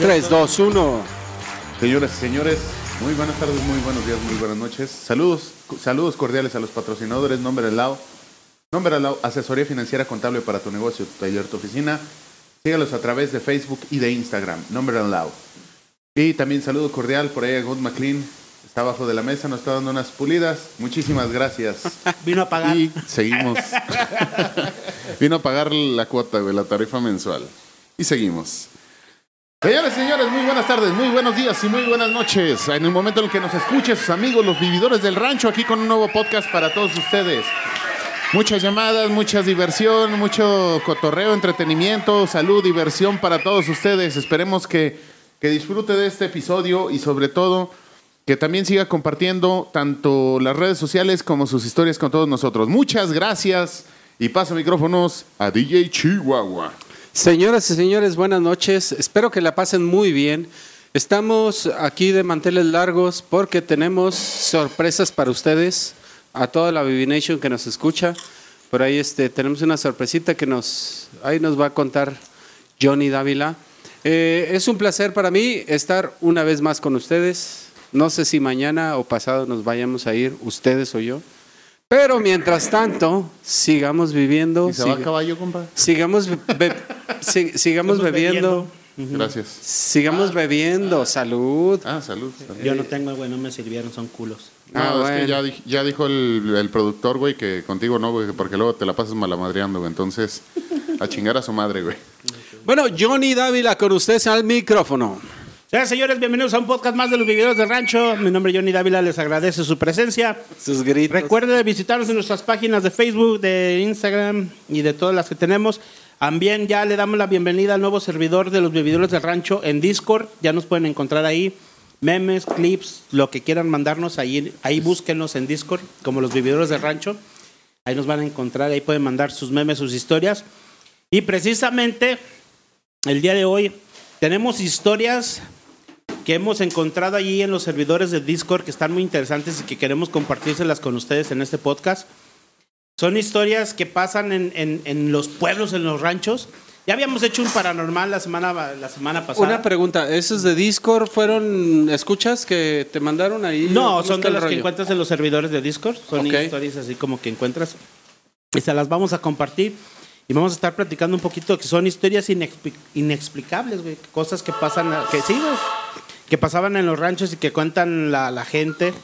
3, 2, 1. Señoras y señores, muy buenas tardes, muy buenos días, muy buenas noches. Saludos, saludos cordiales a los patrocinadores, Nombre al lado. Nombre al lado, asesoría financiera contable para tu negocio, tu taller, tu oficina. Sígalos a través de Facebook y de Instagram, Nombre al lado. Y también saludo cordial por ahí a God McLean. Está abajo de la mesa, nos está dando unas pulidas. Muchísimas gracias. Vino a pagar. Y seguimos. Vino a pagar la cuota, güey, la tarifa mensual. Y seguimos. Señores, señores, muy buenas tardes, muy buenos días y muy buenas noches. En el momento en el que nos escuchen sus amigos, los vividores del rancho, aquí con un nuevo podcast para todos ustedes. Muchas llamadas, mucha diversión, mucho cotorreo, entretenimiento, salud, diversión para todos ustedes. Esperemos que, que disfrute de este episodio y sobre todo que también siga compartiendo tanto las redes sociales como sus historias con todos nosotros. Muchas gracias y paso micrófonos a DJ Chihuahua. Señoras y señores, buenas noches. Espero que la pasen muy bien. Estamos aquí de manteles largos porque tenemos sorpresas para ustedes, a toda la Vivi Nation que nos escucha. Por ahí este, tenemos una sorpresita que nos, ahí nos va a contar Johnny Dávila. Eh, es un placer para mí estar una vez más con ustedes. No sé si mañana o pasado nos vayamos a ir, ustedes o yo. Pero mientras tanto, sigamos viviendo. ¿Y se va a caballo, compa? Sigamos, be- sigamos bebiendo. Gracias. Sigamos bebiendo. Salud. Ah, salud. salud. Yo no tengo, güey, no me sirvieron, son culos. No, Ah, es bueno. que ya, di- ya dijo el, el productor, güey, que contigo no, güey, porque luego te la pasas malamadreando, güey. Entonces, a chingar a su madre, güey. Bueno, Johnny Dávila con ustedes al micrófono. Señoras y señores, bienvenidos a un podcast más de los vividores del rancho. Mi nombre es Johnny Dávila, les agradece su presencia. Sus gritos. Recuerden visitarnos en nuestras páginas de Facebook, de Instagram y de todas las que tenemos. También ya le damos la bienvenida al nuevo servidor de los vividores del rancho en Discord. Ya nos pueden encontrar ahí. Memes, clips, lo que quieran mandarnos ahí, ahí búsquenos en Discord, como los vividores del rancho. Ahí nos van a encontrar, ahí pueden mandar sus memes, sus historias. Y precisamente el día de hoy tenemos historias que hemos encontrado allí en los servidores de Discord que están muy interesantes y que queremos compartírselas con ustedes en este podcast. Son historias que pasan en, en- en los pueblos, en los ranchos. Ya habíamos hecho un paranormal la semana, la semana pasada. Una pregunta, ¿esos de Discord fueron escuchas que te mandaron ahí? No, ¿Cómo son de las que encuentras en los servidores de Discord. Son Ok. historias así como que encuentras. Y se las vamos a compartir. Y vamos a estar platicando un poquito que son historias inexpli- inexplicables, güey. Cosas que pasan, que sí, güey, que pasaban en los ranchos y que cuentan la, la gente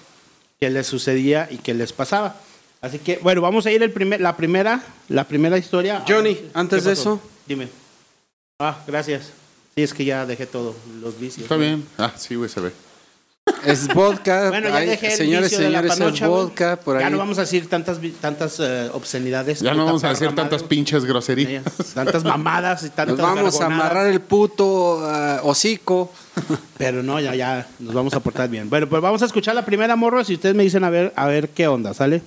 que les sucedía y que les pasaba. Así que, bueno, vamos a ir el primer, la primera, la primera historia. Johnny, ¿Qué antes de eso. Dime. Ah, gracias. Sí, es que ya dejé todo, los vicios. Está güey. bien. Ah, sí, güey, se ve. Es vodka. Bueno, ya Ay, dejé el señores, vicio de la señores, es vodka por ahí. Ya no vamos a decir tantas, tantas eh, obscenidades. Ya no vamos a decir tantas pinches groserías. Tantas mamadas y tantas Nos vamos a amarrar el puto ah, hocico. Pero no, ya, ya, nos vamos a portar bien. Bueno, pues vamos a escuchar la primera morro y ustedes me dicen a ver, a ver qué onda, ¿sale?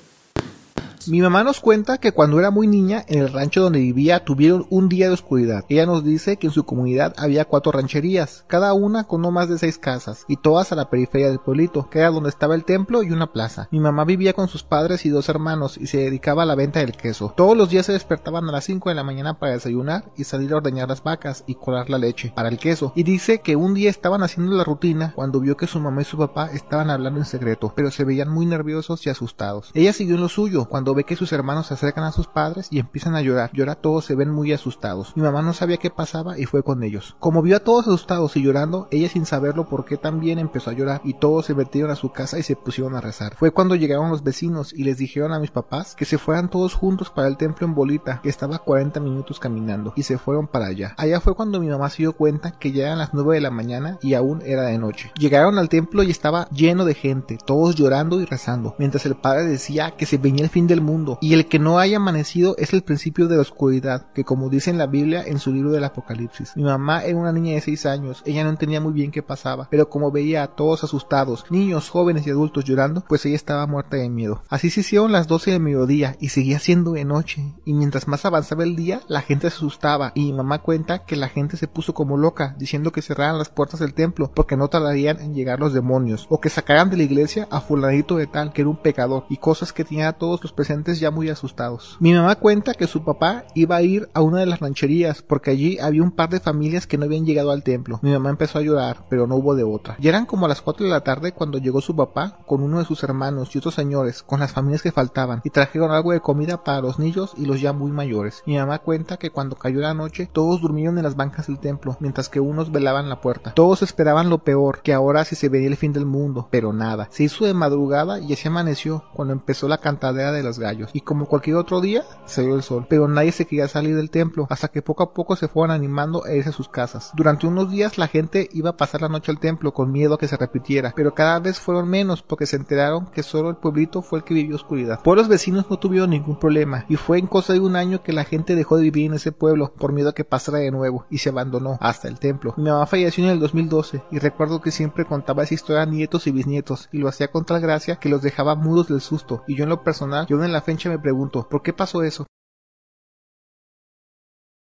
Mi mamá nos cuenta que cuando era muy niña, en el rancho donde vivía tuvieron un día de oscuridad. Ella nos dice que en su comunidad había cuatro rancherías, cada una con no más de seis casas, y todas a la periferia del pueblito, que era donde estaba el templo y una plaza. Mi mamá vivía con sus padres y dos hermanos y se dedicaba a la venta del queso. Todos los días se despertaban a las 5 de la mañana para desayunar y salir a ordeñar las vacas y colar la leche para el queso. Y dice que un día estaban haciendo la rutina cuando vio que su mamá y su papá estaban hablando en secreto, pero se veían muy nerviosos y asustados. Ella siguió en lo suyo cuando ve que sus hermanos se acercan a sus padres y empiezan a llorar. Y ahora todos se ven muy asustados. Mi mamá no sabía qué pasaba y fue con ellos. Como vio a todos asustados y llorando, ella sin saberlo por qué también empezó a llorar y todos se metieron a su casa y se pusieron a rezar. Fue cuando llegaron los vecinos y les dijeron a mis papás que se fueran todos juntos para el templo en Bolita, que estaba a 40 minutos caminando, y se fueron para allá. Allá fue cuando mi mamá se dio cuenta que ya eran las 9 de la mañana y aún era de noche. Llegaron al templo y estaba lleno de gente, todos llorando y rezando, mientras el padre decía que se venía el fin del mundo y el que no haya amanecido es el principio de la oscuridad, que como dice en la Biblia en su libro del Apocalipsis. Mi mamá era una niña de 6 años, ella no entendía muy bien qué pasaba, pero como veía a todos asustados, niños, jóvenes y adultos llorando, pues ella estaba muerta de miedo. Así se hicieron las 12 del mediodía y seguía siendo de noche, y mientras más avanzaba el día, la gente se asustaba y mi mamá cuenta que la gente se puso como loca, diciendo que cerraran las puertas del templo porque no tardarían en llegar los demonios, o que sacaran de la iglesia a fulanito de tal que era un pecador, y cosas que tenían a todos los presentes ya muy asustados. Mi mamá cuenta que su papá iba a ir a una de las rancherías porque allí había un par de familias que no habían llegado al templo. Mi mamá empezó a llorar, pero no hubo de otra. Ya eran como a las 4 de la tarde cuando llegó su papá con uno de sus hermanos y otros señores, con las familias que faltaban, y trajeron algo de comida para los niños y los ya muy mayores. Mi mamá cuenta que cuando cayó la noche, todos durmieron en las bancas del templo, mientras que unos velaban la puerta. Todos esperaban lo peor, que ahora sí se venía el fin del mundo, pero nada. Se hizo de madrugada y así amaneció cuando empezó la cantadera de los gallos. Y como cualquier otro día, salió el sol. Pero nadie se quería salir del templo, hasta que poco a poco se fueron animando a irse a sus casas. Durante unos días la gente iba a pasar la noche al templo con miedo a que se repitiera, pero cada vez fueron menos porque se enteraron que solo el pueblito fue el que vivió oscuridad. Por los vecinos no tuvieron ningún problema y fue en cosa de un año que la gente dejó de vivir en ese pueblo por miedo a que pasara de nuevo y se abandonó hasta el templo. Mi mamá falleció en el 2012 y recuerdo que siempre contaba esa historia a nietos y bisnietos y lo hacía con tal gracia que los dejaba mudos del susto y yo en lo personal, en la fecha me pregunto, ¿por qué pasó eso?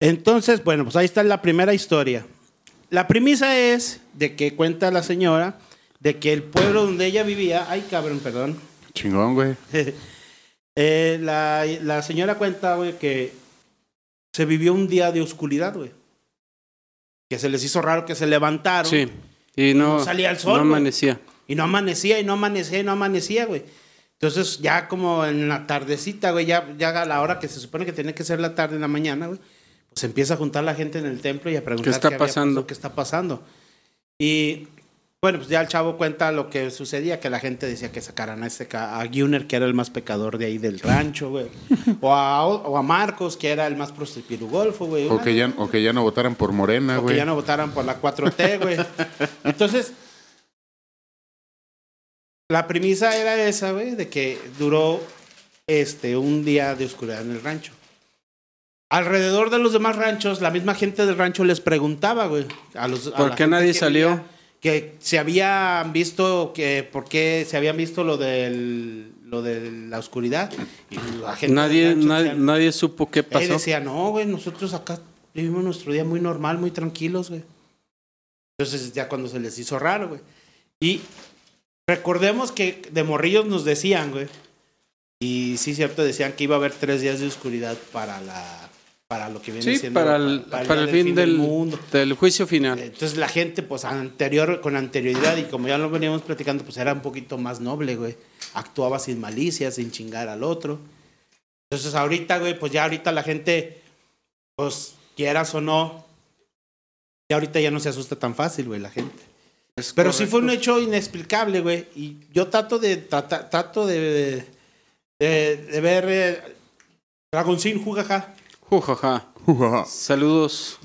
Entonces, bueno, pues ahí está la primera historia. La premisa es de que cuenta la señora de que el pueblo donde ella vivía, ay cabrón, perdón, Chingón, güey. Eh, la, la señora cuenta, güey, que se vivió un día de oscuridad, güey. Que se les hizo raro que se levantaron Sí. Y no, No salía el sol, No amanecía. y no amanecía, y no amanecía, y no amanecía, güey. Entonces, ya como en la tardecita, güey, ya, ya a la hora que se supone que tiene que ser la tarde en la mañana, güey, pues empieza a juntar la gente en el templo y a preguntar ¿Qué está había pasando? pasado, qué está pasando. Y bueno, pues ya el chavo cuenta lo que sucedía, que la gente decía que sacaran a este a Gunner, que era el más pecador de ahí del rancho, güey. O a, o a Marcos, que era el más prostipirugolfo, güey. O que, ya, o que ya no votaran por Morena, o que güey. ya no votaran por la 4T, güey. Entonces, la premisa era esa, güey, de que duró este un día de oscuridad en el rancho. Alrededor de los demás ranchos, la misma gente del rancho les preguntaba, güey, a los ¿Por qué nadie que salió? que se habían visto que por qué se habían visto lo del lo de la oscuridad y la gente Nadie, nadie, supo qué Ahí pasó. decía, no, güey, nosotros acá vivimos nuestro día muy normal, muy tranquilos, güey. Entonces ya cuando se les hizo raro, güey. Y recordemos que de morrillos nos decían, güey. Y sí, cierto, decían que iba a haber tres días de oscuridad para la para lo que viene Sí, siendo para el, para para día el del fin del, mundo. del juicio final. Entonces la gente, pues anterior, con anterioridad, y como ya lo veníamos platicando, pues era un poquito más noble, güey. Actuaba sin malicia, sin chingar al otro. Entonces ahorita, güey, pues ya ahorita la gente, pues quieras o no, ya ahorita ya no se asusta tan fácil, güey, la gente. Pero sí fue un hecho inexplicable, güey. Y yo trato de, trata- trato de, de, de ver eh, Dragoncín, jugaja. Jujaja. Saludos.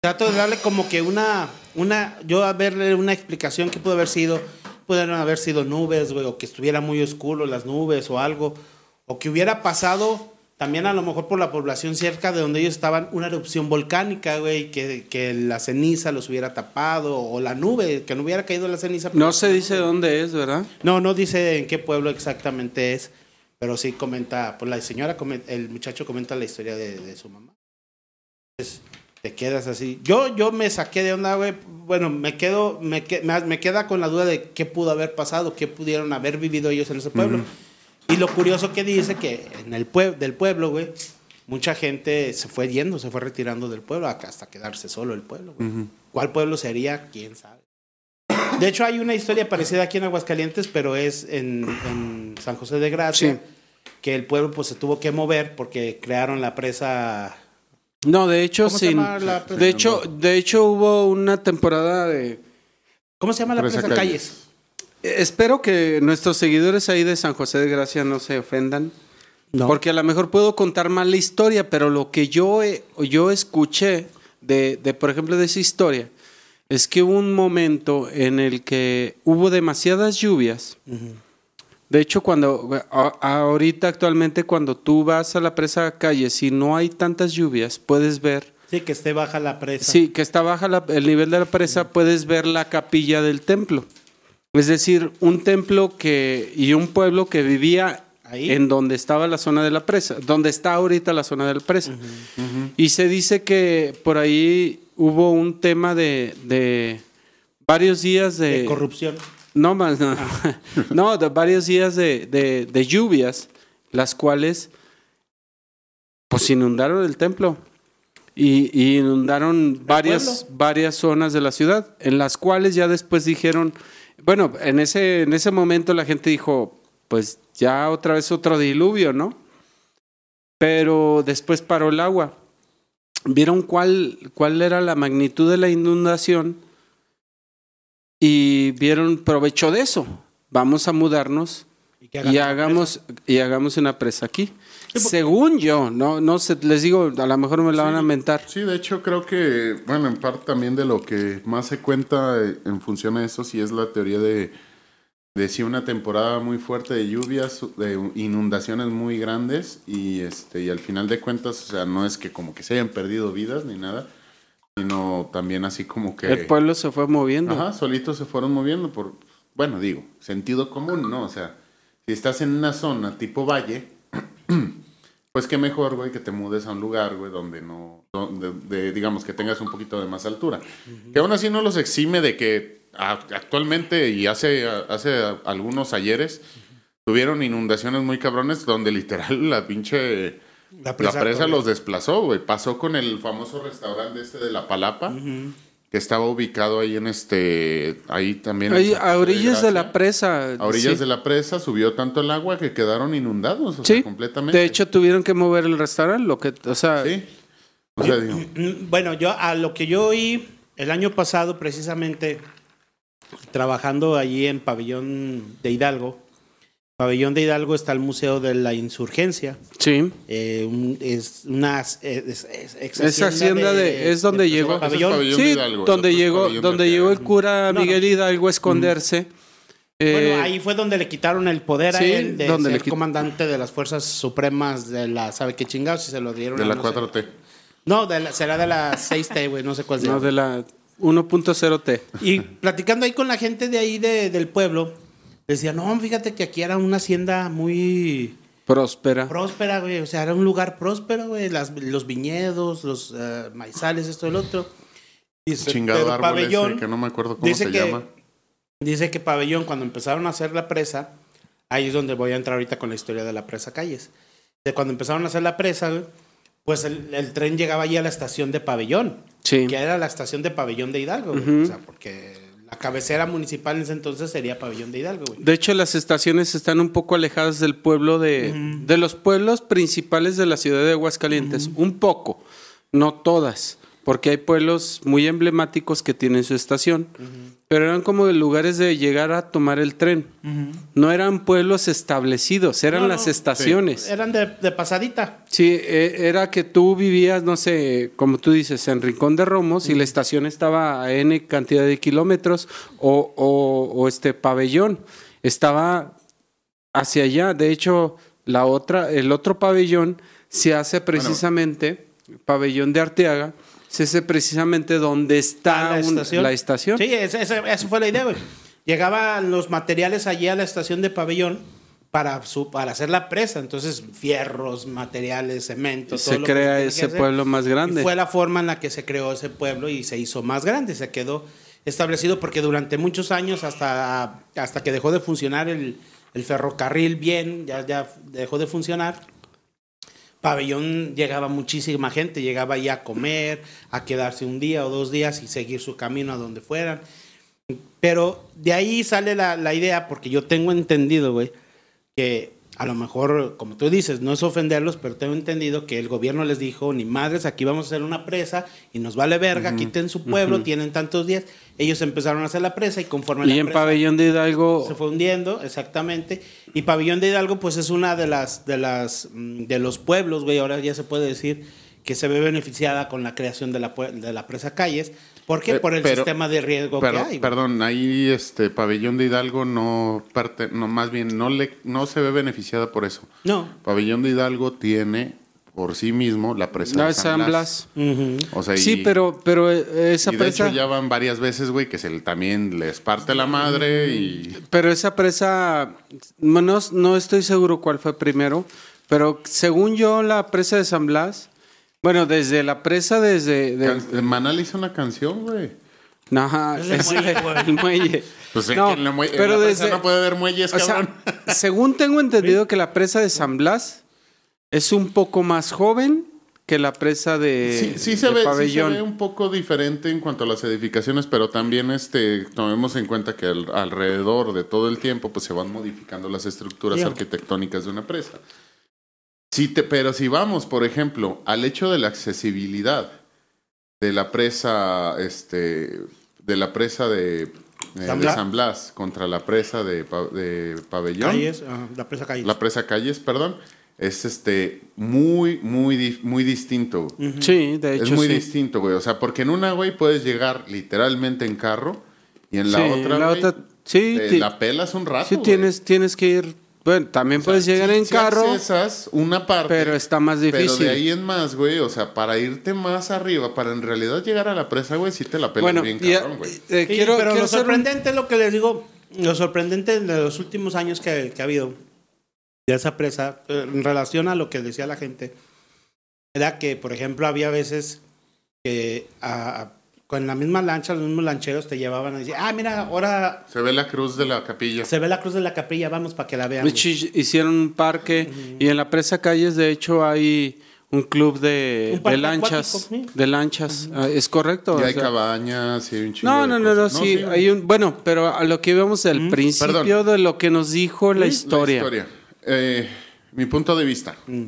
Trato de darle como que una, una, yo a verle una explicación que pudo haber sido, pudieron haber sido nubes, güey, o que estuviera muy oscuro las nubes o algo, o que hubiera pasado también a lo mejor por la población cerca de donde ellos estaban una erupción volcánica, güey, que, que la ceniza los hubiera tapado, o la nube, que no hubiera caído la ceniza. No se dice dónde es, ¿verdad? No, no dice en qué pueblo exactamente es, pero sí comenta, pues la señora, el muchacho comenta la historia de, de su mamá. Entonces, te quedas así. Yo, yo me saqué de onda, güey. Bueno, me quedo, me, me, me queda con la duda de qué pudo haber pasado, qué pudieron haber vivido ellos en ese pueblo. Y lo curioso que dice que en el pueblo, del pueblo, güey, mucha gente se fue yendo, se fue retirando del pueblo acá hasta quedarse solo el pueblo, güey. ¿Cuál pueblo sería? ¿Quién sabe? De hecho, hay una historia parecida aquí en Aguascalientes, pero es en, en San José de Gracia, Sí. que el pueblo pues se tuvo que mover porque crearon la presa. No, de hecho, ¿Cómo se sin. llama la presa? De hecho, de hecho hubo una temporada de. ¿Cómo se llama la Presa presa? Calles. Calles. Espero que nuestros seguidores ahí de San José de Gracia no se ofendan. No. Porque a lo mejor puedo contar mal la historia, pero lo que yo, he- yo escuché de, de, por ejemplo, de esa historia, es que hubo un momento en el que hubo demasiadas lluvias. De hecho, cuando a- ahorita actualmente cuando tú vas a la presa calle, si no hay tantas lluvias, puedes ver, Sí, que esté baja la presa. sí, que está baja la- el nivel de la presa, puedes ver la capilla del templo. Es decir, un templo que y un pueblo que vivía Ahí. en donde estaba la zona de la presa, donde está ahorita la zona de la presa. Y se dice que por ahí hubo un tema de, de varios días de, De corrupción. no más, no, no, de varios días de, de- lluvias las cuales pues inundaron el templo y, y inundaron varias, varias zonas de la ciudad, en las cuales ya después dijeron, bueno, en ese, en ese momento la gente dijo, pues ya otra vez otro diluvio, ¿no? Pero después paró el agua. Vieron cuál, cuál era la magnitud de la inundación y vieron provecho de eso. Vamos a mudarnos Y hagamos, y hagamos una presa aquí. Según yo, no, no sé, les digo, a lo mejor me la van a mentar. Sí, de hecho creo que, bueno, en parte también de lo que más se cuenta en función a eso, sí es la teoría de, de si una temporada muy fuerte de lluvias, de inundaciones muy grandes y este y al final de cuentas, o sea, no es que como que se hayan perdido vidas ni nada, sino también así como que... El pueblo se fue moviendo. Ajá, solitos se fueron moviendo por, bueno, digo, sentido común, ¿no? O sea, si estás en una zona tipo valle, pues qué mejor, güey, que te mudes a un lugar, güey, donde no, donde, de- digamos, que tengas un poquito de más altura. Que aún así no los exime de que actualmente y hace, hace algunos ayeres tuvieron inundaciones muy cabrones donde literal la pinche... La La presa presa, corrió. los desplazó, güey. Pasó con el famoso restaurante este de La Palapa, que estaba ubicado ahí en este, ahí también. Ahí, a orillas de la presa. A orillas sí. de la presa subió tanto el agua que quedaron inundados, o sea, Sí, completamente. de hecho tuvieron que mover el restaurante, lo que, o sea, Sí. O sea, digo, Mm, Bueno, yo a lo que yo oí el año pasado, precisamente trabajando allí en Pabellón de Hidalgo. Pabellón de Hidalgo está el Museo de la Insurgencia. sí. Eh, un- es una es, es- es Esa hacienda de- es donde llegó. Ese es Pabellón. Pabellón de Sí, Hidalgo, donde es llegó, Pabellón de donde llegó el cura No, no. Miguel Hidalgo a esconderse. Eh, Bueno, ahí fue donde le quitaron el poder a sí, él de donde le ser quit- comandante de las fuerzas supremas de la, ¿sabe qué chingados? Y se lo dieron de a la no sé- 4T. No, de la- será de la 6T, güey, no sé cuál sea. no, de la 1.0T. Y platicando ahí con la gente de ahí de- del pueblo, decía, no, fíjate que aquí era una hacienda muy Próspera. próspera, güey. O sea, era un lugar próspero, güey. Las- los viñedos, los eh, maizales, esto y el otro. Dice, Chingado árbol ese, Pabellón, que no me acuerdo cómo dice se que- llama. Dice que Pabellón, cuando empezaron a hacer la presa, ahí es donde voy a entrar ahorita con la historia de la presa Calles. De cuando empezaron a hacer la presa, güey, pues el, el tren llegaba allí a la estación de Pabellón, Sí. que era la estación de Pabellón de Hidalgo, güey. O sea, porque la cabecera municipal en ese entonces sería Pabellón de Hidalgo, güey. De hecho, las estaciones están un poco alejadas del pueblo de, de los pueblos principales de la ciudad de Aguascalientes. Un poco, no todas, porque hay pueblos muy emblemáticos que tienen su estación. Pero eran como lugares de llegar a tomar el tren. No eran pueblos establecidos, eran No, las estaciones. Eran de, de pasadita. Sí, eh, era que tú vivías, no sé, como tú dices, en Rincón de Romos y la estación estaba a N cantidad de kilómetros o, o- o este pabellón estaba hacia allá. De hecho, la otra, el otro pabellón se hace precisamente, pabellón de Arteaga, se hace precisamente donde está un- la estación. Sí, esa, fue la idea, güey. Llegaban los materiales allí a la estación de pabellón para, su, para hacer la presa. Entonces, fierros, materiales, cemento. Todo se lo crea que ese pueblo más Y grande. fue la forma en la que se creó ese pueblo y se hizo más grande. Se quedó establecido porque durante muchos años, hasta, hasta que dejó de funcionar el, el ferrocarril bien, ya, ya dejó de funcionar. Pabellón llegaba muchísima gente, llegaba ahí a comer, a quedarse un día o dos días y seguir su camino a donde fueran. Pero de ahí sale la, la idea, porque yo tengo entendido, güey, que a lo mejor, como tú dices, no es ofenderlos, pero tengo entendido que el gobierno les dijo, ni madres, aquí vamos a hacer una presa y nos vale verga, quiten su pueblo, tienen tantos días. Ellos empezaron a hacer la presa y conforme Y la en presa pabellón de Hidalgo se fue hundiendo, exactamente. Y Pabellón de Hidalgo, pues es una de las, de las, mm, de los pueblos, güey, ahora ya se puede decir que se ve beneficiada con la creación de la, de la presa Calles. ¿Por qué? Eh, Por el pero- sistema de riesgo Pero- que hay. perdón, ahí este pabellón de Hidalgo no parte, no más bien no le no se ve beneficiada por eso. No. Pabellón de Hidalgo tiene por sí mismo la presa no de San San Blas. Blas. Ujú. O sea, Sí, y- pero, pero eh, esa y de presa. hecho ya van varias veces, güey, que se le- también les parte la madre y Pero esa presa, no, no estoy seguro cuál fue primero, pero según yo la presa de San Blas, bueno, desde la presa desde... de- Can- Manal hizo una canción, güey. Ajá, Es el es muelle, güey. el muelle. Pues es No, que en la, mue- en pero la desde- no puede haber muelles, O sea, cabrón. según tengo entendido que la presa de San Blas es un poco más joven que la presa de, Sí, sí se de ve, sí se ve un poco diferente en cuanto a las edificaciones, pero también este, tomemos en cuenta que al- alrededor de todo el tiempo pues se van modificando las estructuras arquitectónicas de una presa. Sí te, pero si vamos, por ejemplo, al hecho de la accesibilidad de la presa, este, de la presa de, eh, San de Blas. San Blas contra la presa de, Pa- de Pabellón, Calles, ajá, la presa Calles. la presa Calles, perdón, es este muy, muy, muy distinto. Sí, de hecho Es muy sí. distinto, güey. O sea, porque en una, güey, puedes llegar literalmente en carro y en la Sí, otra, la güey, otra- sí, te la pelas un rato. Sí, güey. tienes, tienes que ir. Bueno, también O sea, puedes llegar sí- en sí carro, accesas una parte, pero está más pero difícil. de ahí en más, güey, o sea, para irte más arriba, para en realidad llegar a la presa, güey, sí te la pelas bueno, bien cabrón, güey. eh, Sí, quiero, pero quiero lo un- sorprendente es lo que les digo, lo sorprendente de los últimos años que, que ha habido de esa presa, eh, en relación a lo que decía la gente, era que, por ejemplo, había veces que a- a- con la misma lancha, los mismos lancheros te llevaban a decir, ah, mira, ahora Se ve la cruz de la capilla. se ve la cruz de la capilla, vamos para que la vean. Hicieron un parque y en la presa calles, de hecho, hay un club de, Un parque de lanchas. acuático, sí. De lanchas, Ah, ¿es correcto? Y O hay sea, cabañas, y hay un chingo no, de no, no, no, sí, hay un, bueno, pero a lo que íbamos al principio perdón. de lo que nos dijo la La historia. historia. Eh, mi punto de vista. Mm.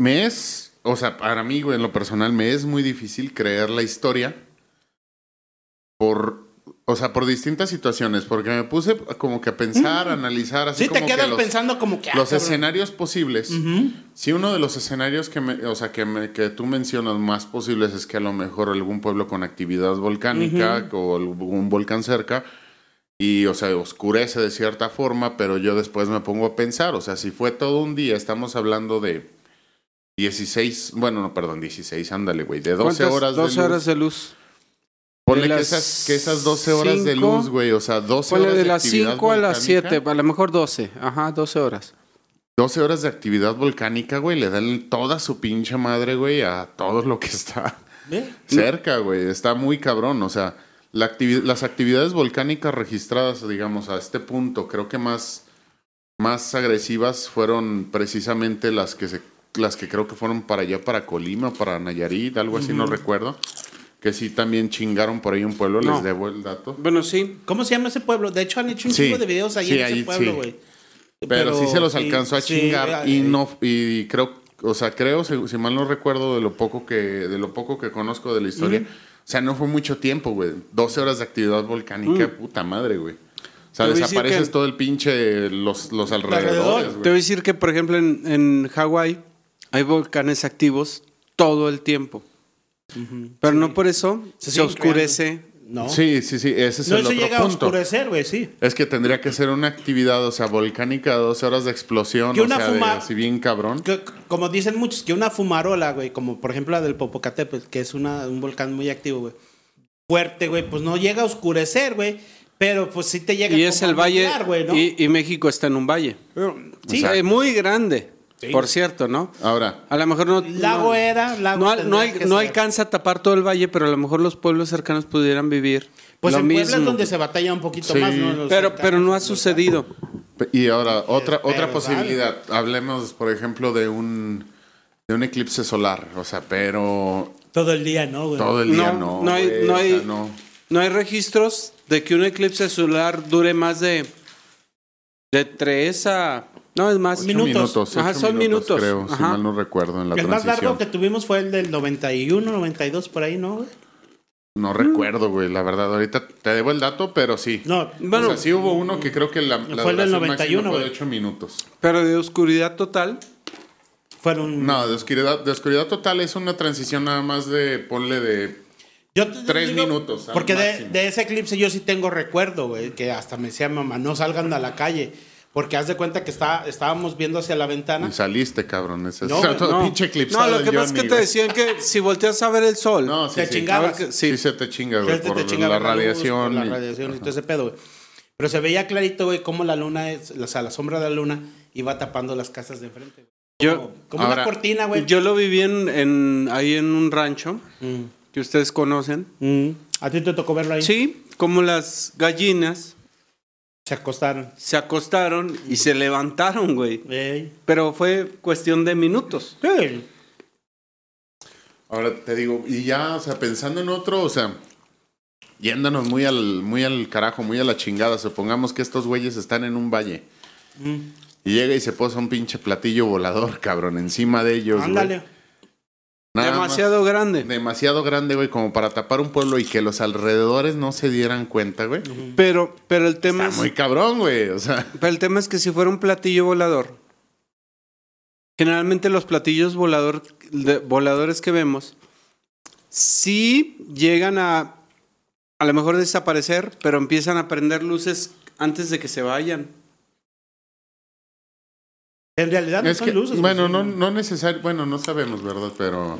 Me es, o sea, para mí, güey, en lo personal, me es muy difícil creer la historia por, o sea, por distintas situaciones, porque me puse como que a pensar, a analizar, así Mm. Sí, te como que quedas los, pensando como que... ah, los cabrón. escenarios posibles. Ujú. Si uno de los escenarios que, me, o sea, que, me- que tú mencionas más posibles es que a lo mejor algún pueblo con actividad volcánica o algún volcán cerca y, o sea, oscurece de cierta forma, pero yo después me pongo a pensar, o sea, si fue todo un día, estamos hablando de 16, bueno, no, perdón, 16, ándale, güey, de 12 ¿Cuántas? horas 12 de luz. horas de luz. Ponle de que las esas, que esas 12 horas de cinco, luz, güey, o sea, 12 Ponle horas de, de las actividad 5 a las volcánica. 7, a lo mejor 12. Ajá, 12 horas. 12 horas de actividad volcánica, güey, le dan toda su pinche madre, güey, a todo lo que está ¿Ve? cerca, güey. Está muy cabrón. O sea, la activi- las actividades volcánicas registradas, digamos, a este punto, creo que más, más agresivas fueron precisamente las que se, las que creo que fueron para allá, para Colima, para Nayarit, algo así, no recuerdo. Que sí también chingaron por ahí un pueblo, No. les debo el dato. Bueno, sí. ¿Cómo se llama ese pueblo? De hecho, han hecho un Sí, chingo de videos ahí sí, en ese ahí pueblo, sí. güey. Pero, sí se los sí, alcanzó a chingar eh, y no y creo, o sea, creo si, si mal no recuerdo de lo poco que de lo poco que conozco de la historia, o sea, no fue mucho tiempo, güey. 12 horas de actividad volcánica, puta madre, güey. O sea, desapareces todo el pinche los los alrededores, alrededor. Te voy a decir que, por ejemplo, en, en Hawái hay volcanes activos todo el tiempo. Pero no por eso Se oscurece. No. Sí, sí, sí, ese es no el se otro llega a oscurecer, güey, sí. Es que tendría que ser una actividad, o sea, volcánica, 12 horas de explosión, Que o una sea, de fuma- así bien cabrón. Que- como dicen muchos, que una fumarola, güey, como por ejemplo la del Popocatépetl, que es una, un volcán muy activo, güey. Fuerte, güey, pues no llega a oscurecer, güey. Pero pues sí te llega Y es el valle. güey, ¿no? y, y México está en un valle. Sí, O sea, muy grande, Sí. por cierto, ¿no? Ahora, A lo mejor no. lago no- era, lago No, no, hay- no alcanza a tapar todo el valle, pero a lo mejor los pueblos cercanos pudieran vivir. Pues lo en Puebla es mismo. donde se batalla un poquito Sí. más, ¿no? Los Pero, pero no ha sucedido. Y ahora, otra, pero otra posibilidad. Hablemos, por ejemplo, de un, de un eclipse solar. O sea, pero. Todo el día, ¿no, güey? todo el día No, no. no hay- güey, no o hay- sea, no. No hay registros de que un eclipse solar dure más de. de tres a. No, es más. Minutos. minutos. Ajá, son minutos. Creo, si mal no recuerdo en la el más largo que tuvimos fue el del 91, 92, por ahí, ¿no, güey? No recuerdo, güey, la verdad. Ahorita te debo el dato, pero sí. No, Bueno, o sea, sí hubo uno que creo que la, la Fue el del duración 91, máxima fue de güey. 8 minutos. pero de oscuridad total. fueron... No, de oscuridad, de oscuridad total es una transición nada más de, ponle de... Yo te Tres minutos, al Porque de, de ese eclipse yo sí tengo recuerdo, güey, que hasta me decía mamá, no salgan a la calle. Porque haz de cuenta que está, estábamos viendo hacia la ventana. Y saliste, cabrón. Ese No, o sea, güey, todo No, pinche no lo que pasa es que te decían que si volteas a ver el sol. No, sí, Te sí. chingabas. Sí, sí. se te chinga, güey, por la radiación. por la radiación y todo ese pedo, güey. Pero se veía clarito, güey, cómo la luna, es, o sea, la sombra de la luna iba tapando las casas de enfrente. güey. Yo, Como, como ahora, una cortina, güey. yo lo viví en, en- ahí en un rancho. Mm. que ustedes conocen. Mm. ¿A ti te tocó verlo ahí? Sí, como las gallinas Se acostaron. se acostaron y se levantaron, güey. Ey. Pero fue cuestión de minutos. Ahora te digo, y ya, o sea, pensando en otro, o sea, yéndonos muy al, muy al carajo, muy a la chingada, supongamos que estos güeyes están en un valle. Y llega y se posa un pinche platillo volador, cabrón, encima de ellos, güey. Nada Demasiado más- grande. Demasiado grande, güey, como para tapar un pueblo y que los alrededores no se dieran cuenta, güey. Pero, pero el tema Está es, muy cabrón, güey. O sea, pero el tema es que si fuera un platillo volador, generalmente los platillos volador, de- voladores que vemos, sí llegan a a lo mejor desaparecer, pero empiezan a prender luces antes de que se vayan. En realidad no es son que, luces. bueno, no, no necesario, bueno, no sabemos, ¿verdad? Pero,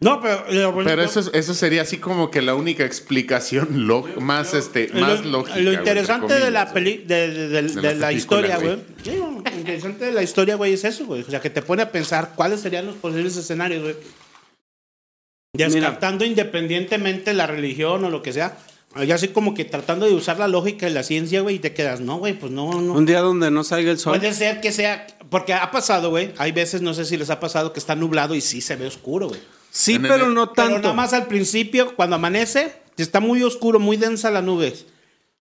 No, pero... lo bonito- pero eso, es- eso sería así como que la única explicación lo- más, este, lo- más lógica. Lo interesante de la, peli, de, de- de- de la historia, güey. Sí, lo interesante de la historia, güey, es eso, güey. O sea, que te pone a pensar cuáles serían los posibles escenarios, güey. Descartando independientemente la religión o lo que sea. Ya así como que tratando de usar la lógica y la ciencia, güey, y te quedas, no, güey, pues no, no. Un día donde no salga el sol. Puede ser que sea, porque ha pasado, güey. Hay veces, no sé si les ha pasado, que está nublado y sí se ve oscuro, güey. Sí, En pero el- no Pero tanto. nada más al principio, cuando amanece, está muy oscuro, muy densa la nube.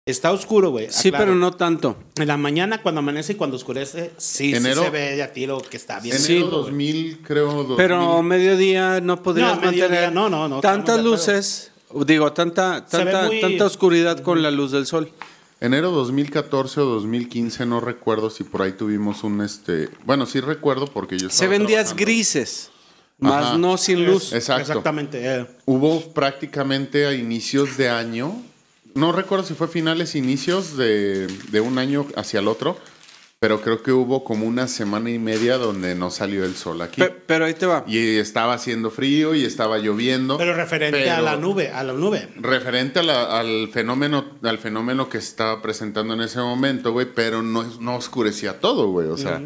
Está oscuro, güey. Sí, aclaro. pero no tanto. En la mañana, cuando amanece y cuando oscurece, sí, se ve de a tiro que está bien. Enero Sí. 2000, creo. 2000. Pero mediodía no podrías No, mediodía, mantener no, no, no, tantas de luces, digo, tanta, tanta, muy- tanta oscuridad con la luz del sol. Enero 2014 o 2015, no recuerdo si por ahí tuvimos un, este... Bueno, sí recuerdo porque yo Se ven días grises, más Ajá. no sin luz. Exacto. Exactamente. eh. Hubo prácticamente a inicios de año, no recuerdo si fue finales, inicios de, de un año hacia el otro, pero creo que hubo como una semana y media donde no salió el sol aquí. Pe- pero ahí te va. y estaba haciendo frío y estaba lloviendo. Pero referente a pero la nube, a la nube. Referente a la- al fenómeno, al fenómeno que se estaba presentando en ese momento, güey, pero no, no oscurecía todo, güey. O sea,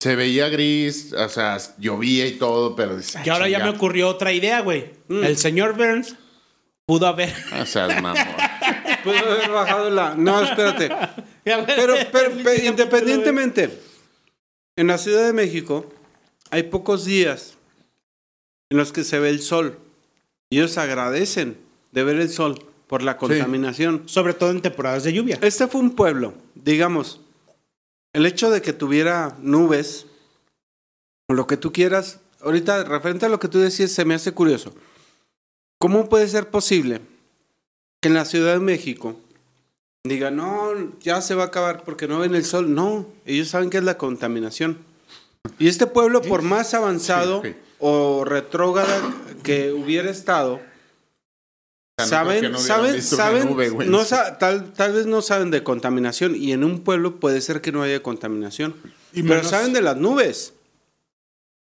se veía gris, o sea, llovía y todo, pero "Ah, Que ahora ya chinga". me ocurrió otra idea, güey. Mm. El señor Burns pudo haber. O sea, mamón. Pudo haber bajado la. No, espérate. Pero, pero, pero independientemente, en la Ciudad de México hay pocos días en los que se ve el sol. Y ellos agradecen de ver el sol por la contaminación. Sobre todo en temporadas de lluvia. Este fue un pueblo, digamos. El hecho de que tuviera nubes, o lo que tú quieras, ahorita referente a lo que tú decías, se me hace curioso. ¿Cómo puede ser posible que en la Ciudad de México digan, no, ya se va a acabar porque no ven el sol? No, ellos saben que es la contaminación. Y este pueblo, por más avanzado Sí, sí. o retrógrada que hubiera estado, saben, no saben, saben, nube, güey. no tal, tal vez no saben de contaminación y en un pueblo puede ser que no haya contaminación, Y pero menos- saben de las nubes.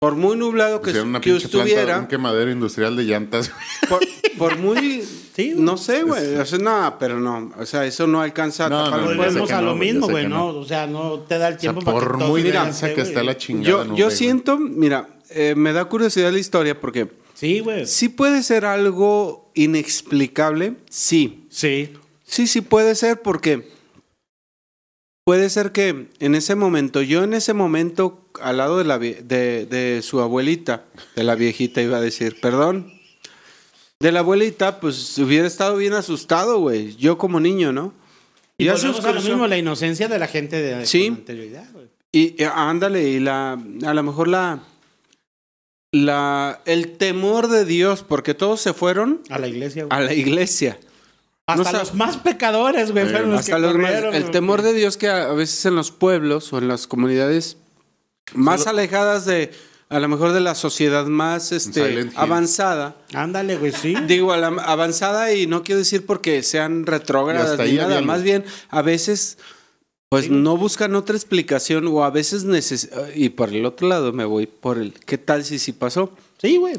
Por muy nublado que, que pinche planta, un estuviera, quemadero industrial de llantas. por, por muy, Sí, no sé, güey, o sea, no, pero no, o sea, eso no alcanza a No, tapar no. Volvemos a lo mismo, güey, que ¿no? no. O sea, no te da el O sea, tiempo para por que todo muy lance, que está la chingada Yo, nube, yo siento, mira, eh, me da curiosidad la historia porque Sí, güey. sí puede ser algo inexplicable, sí, Sí. Sí, sí puede ser porque puede ser que en ese momento, yo en ese momento al lado de, la, vie- de, de su abuelita, de la viejita iba a decir, perdón, de la abuelita, pues hubiera estado bien asustado, güey, yo como niño, ¿no? Y ya volvemos a lo mismo, la inocencia de la gente de Sí. con anterioridad, güey. Y, y ándale, y la, a lo mejor la, la, el temor de Dios, porque todos se fueron A la iglesia, güey. a la iglesia. Hasta no los más pecadores, güey, fueron los Hasta que los más- el temor de Dios que a a veces en los pueblos o en las comunidades más alejadas de, a lo mejor de la sociedad más este, avanzada. Ándale, güey, sí. Digo, avanzada y no quiero decir porque sean retrógradas ni nada, más bien a veces pues no buscan otra explicación o a veces neces y por el otro lado me voy por el ¿qué tal si sí pasó? Sí, güey.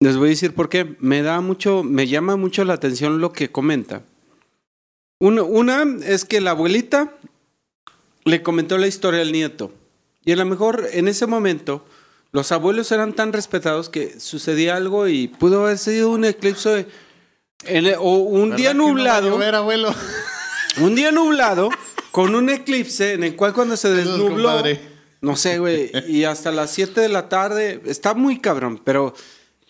Les voy a decir por qué. Me da mucho, me llama mucho la atención lo que comenta. Una, una es que la abuelita le comentó la historia al nieto. Y a lo mejor en ese momento los abuelos eran tan respetados que sucedía algo y pudo haber sido un eclipse en el- o un día ¿Verdad que no va a nublado, llover, abuelo? un día nublado con un eclipse en el cual cuando se desnubló, no sé, güey, y hasta las 7 de la tarde, está muy cabrón, pero,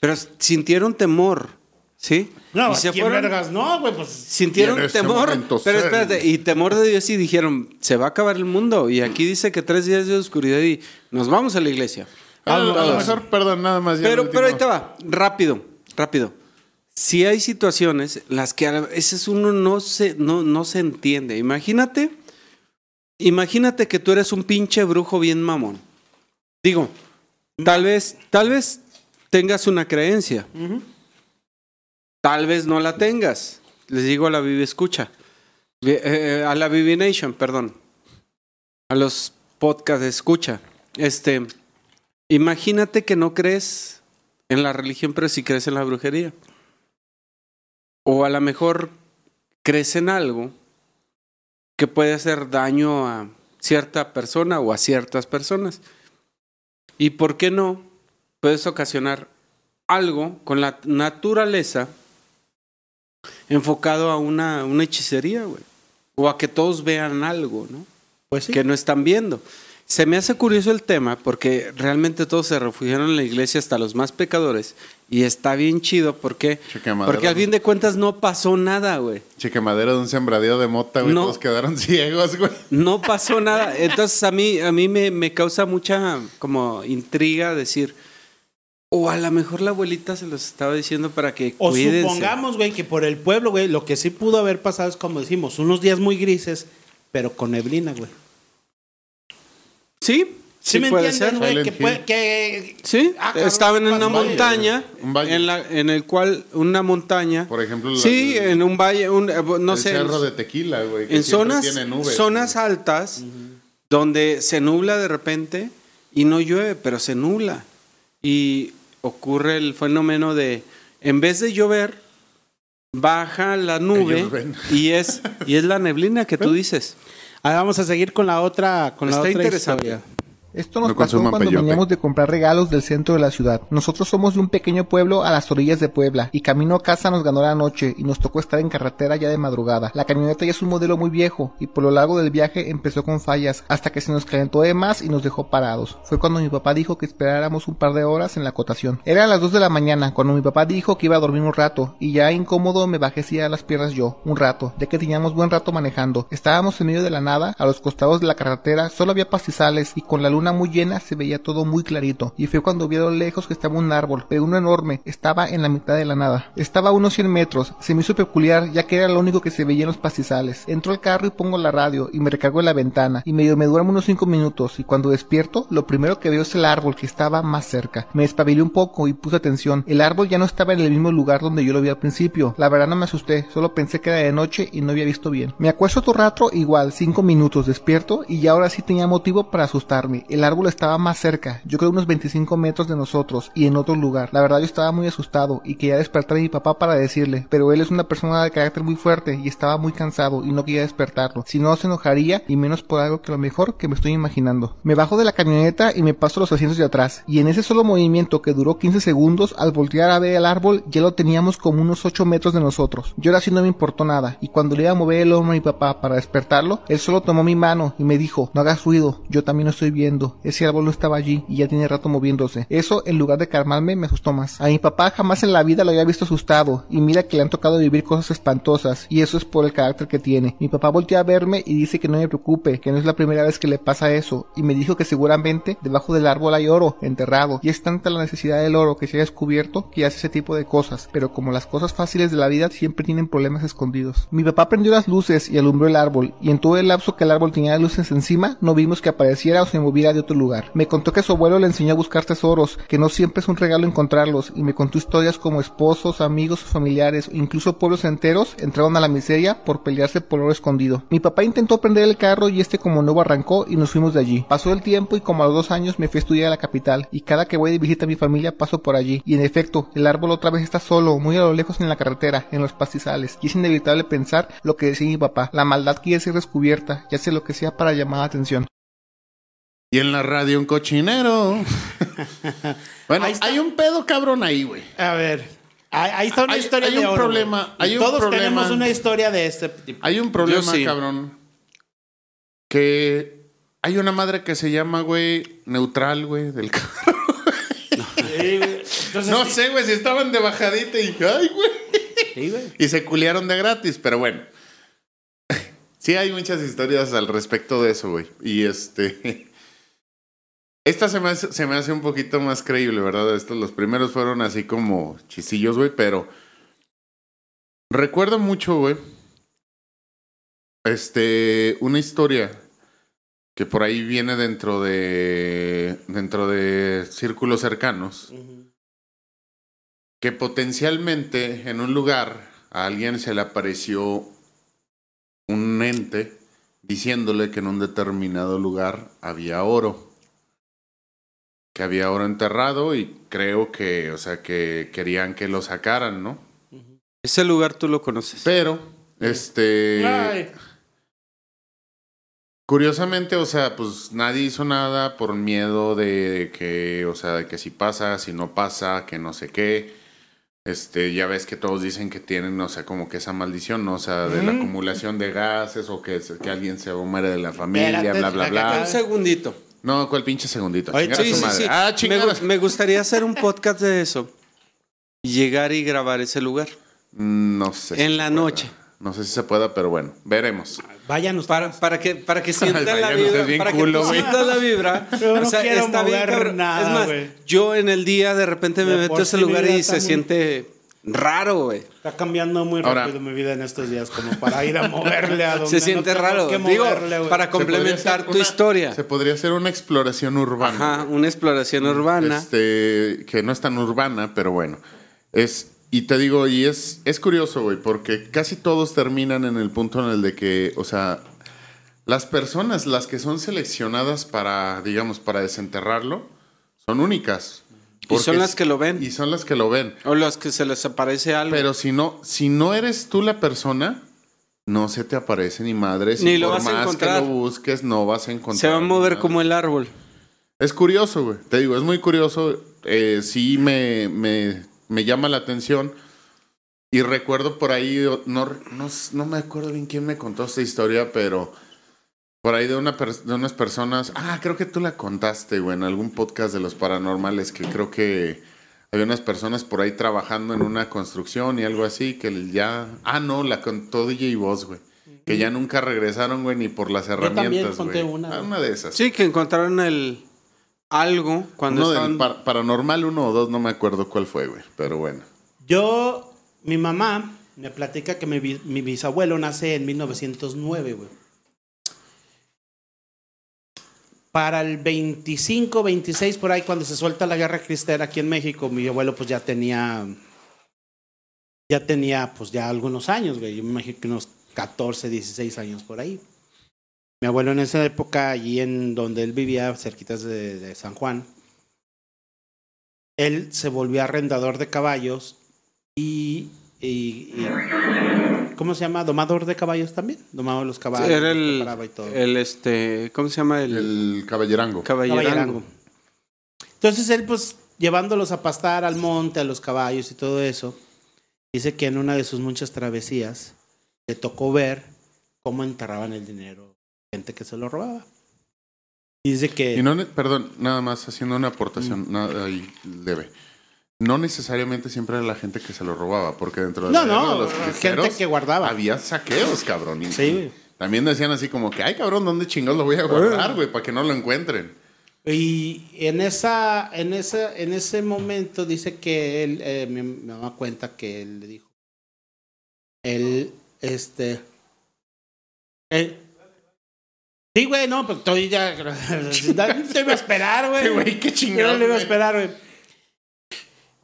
pero sintieron temor, ¿sí? No, y se ¿quién fueron, vergas? No, güey, pues. sintieron temor, momento pero espérate, y temor de Dios y dijeron, se va a acabar el mundo, y aquí dice que tres días de oscuridad y nos vamos a la iglesia. A lo- a lo Todos. mejor, perdón, nada más. ya Pero, pero ahí te va, rápido, rápido. Si hay situaciones las que a veces uno no se, no, no se entiende. Imagínate, imagínate que tú eres un pinche brujo bien mamón. Digo, tal vez, tal vez tengas una creencia. Tal vez no la tengas. Les digo a la Vivi Escucha. Vi- eh, a la Vivi Nation, perdón. A los podcast de escucha. Este, imagínate que no crees en la religión, pero sí crees en la brujería. O a lo mejor crees en algo que puede hacer daño a cierta persona o a ciertas personas. ¿Y por qué no? Puedes ocasionar algo con la naturaleza enfocado a una, una hechicería, güey. O a que todos vean algo, ¿no? Pues sí. que no están viendo. Se me hace curioso el tema porque realmente todos se refugiaron en la iglesia, hasta los más pecadores, y está bien chido porque, porque al fin de cuentas no pasó nada, güey. Cheque madera de un sembradío de mota, güey. No. Todos quedaron ciegos, güey. No pasó nada. Entonces a mí, a mí me, me causa mucha como intriga decir, o a lo mejor la abuelita se los estaba diciendo para que O cuídense. supongamos, güey, que por el pueblo, güey, lo que sí pudo haber pasado es como decimos, unos días muy grises, pero con neblina, güey. Sí, ¿Sí, sí me puede entiendes, ser. güey? Silent Que, Hill. que Sí, Ah, cabrón, estaban en una montaña, Un valle. En, la, en el cual una montaña. Por ejemplo, la- sí, el- en un valle, un, eh, no el sé, cerro de tequila, güey. que en siempre zonas, tiene nubes, zonas altas donde se nubla de repente y no llueve, pero se nubla. Y ocurre el fenómeno de, en vez de llover, baja la nube y es, y es la neblina que tú dices. Ah, vamos a seguir con la otra, con la Está otra interesante. historia. Esto nos No pasó cuando peyote. veníamos de comprar regalos del centro de la ciudad. Nosotros somos de un pequeño pueblo a las orillas de Puebla y camino a casa nos ganó la noche y nos tocó estar en carretera ya de madrugada. La camioneta ya es un modelo muy viejo y por lo largo del viaje empezó con fallas hasta que se nos calentó de más y nos dejó parados. Fue cuando mi papá dijo que esperáramos un par de horas en la acotación. Era las 2 de la mañana cuando mi papá dijo que iba a dormir un rato y ya incómodo me bajé así a las piernas yo, un rato, ya que teníamos buen rato manejando. Estábamos en medio de la nada, a los costados de la carretera solo había pastizales y con la luna muy llena se veía todo muy clarito. Y fue cuando vi a lo lejos que estaba un árbol, pero uno enorme, estaba en la mitad de la nada. Estaba a unos 100 metros, se me hizo peculiar ya que era lo único que se veía en los pastizales. Entro al carro y pongo la radio y me recargo en la ventana y medio me duermo unos 5 minutos y cuando despierto lo primero que veo es el árbol que estaba más cerca. Me despabilé un poco y puse atención. El árbol ya no estaba en el mismo lugar donde yo lo vi al principio. La verdad no me asusté, solo pensé que era de noche y no había visto bien. Me acuesto otro rato, igual, 5 minutos despierto y ya ahora sí tenía motivo para asustarme. El árbol estaba más cerca, yo creo unos 25 metros de nosotros y en otro lugar. La verdad yo estaba muy asustado y quería despertar a mi papá para decirle, pero él es una persona de carácter muy fuerte y estaba muy cansado y no quería despertarlo. Si no se enojaría y menos por algo que lo mejor que me estoy imaginando. Me bajo de la camioneta y me paso los asientos de atrás y en ese solo movimiento que duró 15 segundos al voltear a ver el árbol ya lo teníamos como unos 8 metros de nosotros. Yo ahora sí no me importó nada y cuando le iba a mover el hombro a mi papá para despertarlo, él solo tomó mi mano y me dijo, no hagas ruido, yo también lo estoy viendo, ese árbol no estaba allí y ya tiene rato moviéndose. Eso en lugar de calmarme me asustó más. A mi papá jamás en la vida lo había visto asustado y mira que le han tocado vivir cosas espantosas y eso es por el carácter que tiene. Mi papá volteó a verme y dice que no me preocupe, que no es la primera vez que le pasa eso y me dijo que seguramente debajo del árbol hay oro enterrado y es tanta la necesidad del oro que se ha descubierto que hace ese tipo de cosas, pero como las cosas fáciles de la vida siempre tienen problemas escondidos. Mi papá prendió las luces y alumbró el árbol y en todo el lapso que el árbol tenía luces encima no vimos que apareciera o se moviera de otro lugar. Me contó que su abuelo le enseñó a buscar tesoros, que no siempre es un regalo encontrarlos y me contó historias como esposos, amigos, familiares incluso pueblos enteros entraron a la miseria por pelearse por oro escondido. Mi papá intentó prender el carro y este como nuevo arrancó y nos fuimos de allí. Pasó el tiempo y como a los dos años me fui a estudiar a la capital y cada que voy de visita a mi familia paso por allí y en efecto el árbol otra vez está solo, muy a lo lejos en la carretera, en los pastizales y es inevitable pensar lo que decía mi papá, la maldad quiere ser descubierta, ya sea lo que sea para llamar la atención. Y en la radio un cochinero. bueno, hay un pedo cabrón ahí, güey. A ver, ahí, está una Hay- historia hay de un oro, problema, hay un Todos problema. tenemos una historia de este tipo. Hay un problema, sí. cabrón. Que hay una madre que se llama, güey, neutral, güey, del carro. Entonces, No sé, güey, si estaban de bajadita y ay, güey. sí, güey. Y se culiaron de gratis, pero bueno. Sí hay muchas historias al respecto de eso, güey. Y este... Esta se me, hace, se me hace un poquito más creíble, ¿verdad? Estos, los primeros fueron así como chisillos, güey, pero... Recuerdo mucho, güey. Este... Una historia que por ahí viene dentro de... Dentro de círculos cercanos que potencialmente en un lugar a alguien se le apareció un ente diciéndole que en un determinado lugar había oro. Que había oro enterrado y creo que, o sea, que querían que lo sacaran, ¿no? Ese lugar tú lo conoces. Pero, este... Ay, Curiosamente, o sea, pues nadie hizo nada por miedo de que, o sea, de que si pasa, si no pasa, que no sé qué. Este, ya ves que todos dicen que tienen, o sea, como que esa maldición, ¿no? O sea, de la acumulación de gases o que, que alguien se muere de la familia, Espérate, bla, bla, bla. Un segundito. No, ¿cuál pinche segundito? Ay, Chingar a su sí, madre. sí. Ah, me, gu- me gustaría hacer un podcast de eso. Y llegar y grabar ese lugar. No sé. si En la noche. No sé si se pueda, pero bueno, veremos. Vayan ustedes. Para, para que, para que sientan la vibra. bien Para que culo, güey. sientas la vibra. Yo no quiero mover cabrón. nada, Es más, yo en el día de repente me De meto a ese lugar y se también. siente raro, güey. Está cambiando muy Ahora- rápido mi vida en estos días, como para ir a moverle a donde Se siente raro. que Digo, moverle, güey. para complementar tu una- historia. Se podría hacer una exploración urbana. Ajá, una exploración urbana. Este, que no es tan urbana, pero bueno. Es, y te digo, y es, es curioso, güey, porque casi todos terminan en el punto en el de que, o sea, las personas, las que son seleccionadas para, digamos, para desenterrarlo, son únicas. Y son las que lo ven. Y son las que lo ven. O los que se les aparece algo. Pero si no, si no eres tú la persona, no se te aparece ni madres. Ni y lo por vas a más encontrar. que lo busques, no vas a encontrar. se va a mover nada. como el árbol. Es curioso, güey. Te digo, es muy curioso. Eh, sí me, me, me llama la atención. Y recuerdo por ahí, no, no, no me acuerdo bien quién me contó esta historia, pero por ahí de, una unas personas. Ah, creo que tú la contaste, güey, en algún podcast de los paranormales, que creo que había unas personas por ahí trabajando en una construcción y algo así, que ya. Ah, no, la contó DJ Voz, güey. Que ya nunca regresaron, güey, ni por las también herramientas, conté güey. una, Ah, güey. una de esas. Sí, que encontraron el algo cuando Uno estaban... del par- paranormal uno o dos, no me acuerdo cuál fue, güey. Pero bueno. Yo, mi mamá me platica que mi, mi bisabuelo nace en 1909, güey. Para el 25, 26, por ahí, cuando se suelta la guerra cristera aquí en México, mi abuelo pues ya tenía, ya tenía pues ya algunos años, güey. Yo me imagino que unos 14, 16 años por ahí. Mi abuelo en esa época, allí en donde él vivía, cerquitas de, San Juan, él se volvió arrendador de caballos y- ¿cómo se llama? Domador de caballos también. Domaba los caballos. Era los el, preparaba y todo. el este, ¿cómo se llama? El, El caballerango. caballerango. Caballerango. Entonces él, pues, llevándolos a pastar al monte, a los caballos y todo eso, dice que en una de sus muchas travesías le tocó ver cómo enterraban el dinero gente que se lo robaba. Y dice que... Y no, perdón, nada más haciendo una aportación nada ahí leve. No necesariamente siempre era la gente que se lo robaba, porque dentro de no, la guerra de no, los gente que guardaba. había saqueos, cabrón. Y- Sí, güey. También decían así como que, ay, cabrón, ¿dónde chingados lo voy a guardar, güey? Para que no lo encuentren. Y en esa, en esa, en ese momento dice que él, eh, mi, mi mamá cuenta que él le dijo, él, este, él, sí, güey, no, pues estoy ya, no te iba a esperar, güey. Qué chingado. no le iba a esperar, güey.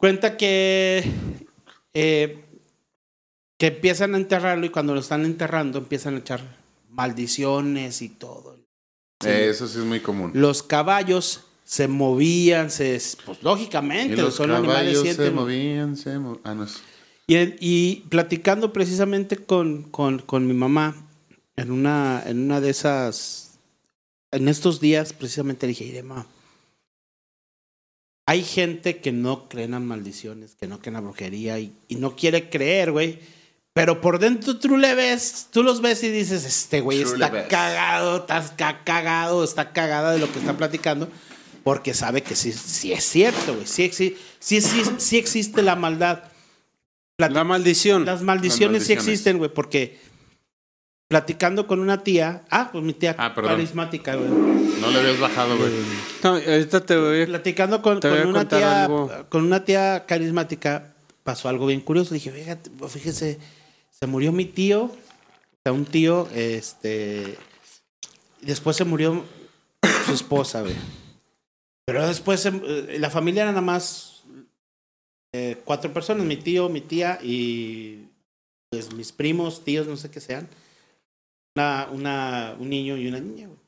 Cuenta que, eh, que empiezan a enterrarlo y cuando lo están enterrando empiezan a echar maldiciones y todo. Eh, Eso sí es muy común. Los caballos se movían, se, pues Y lógicamente, los son animales caballos se sienten. movían, se movían. Ah, no y platicando precisamente con, con, con mi mamá en una, en una de esas en estos días precisamente le dije, Irema, hay gente que no cree en las maldiciones, que no cree en la brujería y, y no quiere creer, güey. Pero por dentro tú le ves, tú los ves y dices, este güey está cagado, está cagado, está cagada de lo que está platicando, porque sabe que sí, sí es cierto, güey. Sí, exi- sí, sí, sí existe la maldad. La maldición. las maldiciones sí maldiciones. existen, güey, porque platicando con una tía, ah, pues mi tía Ah, carismática, güey. No le habías bajado, güey. No, ahorita te voy a... Platicando con, Te voy con a una tía, algo. con una tía carismática, pasó algo bien curioso. Dije, fíjate, fíjese, se murió mi tío, o sea, un tío, este, y después se murió su esposa, güey. Pero después se- eh, la familia era nada más eh, cuatro personas, mi tío, mi tía y pues mis primos, tíos, no sé qué sean. Una, una, un niño y una niña, güey.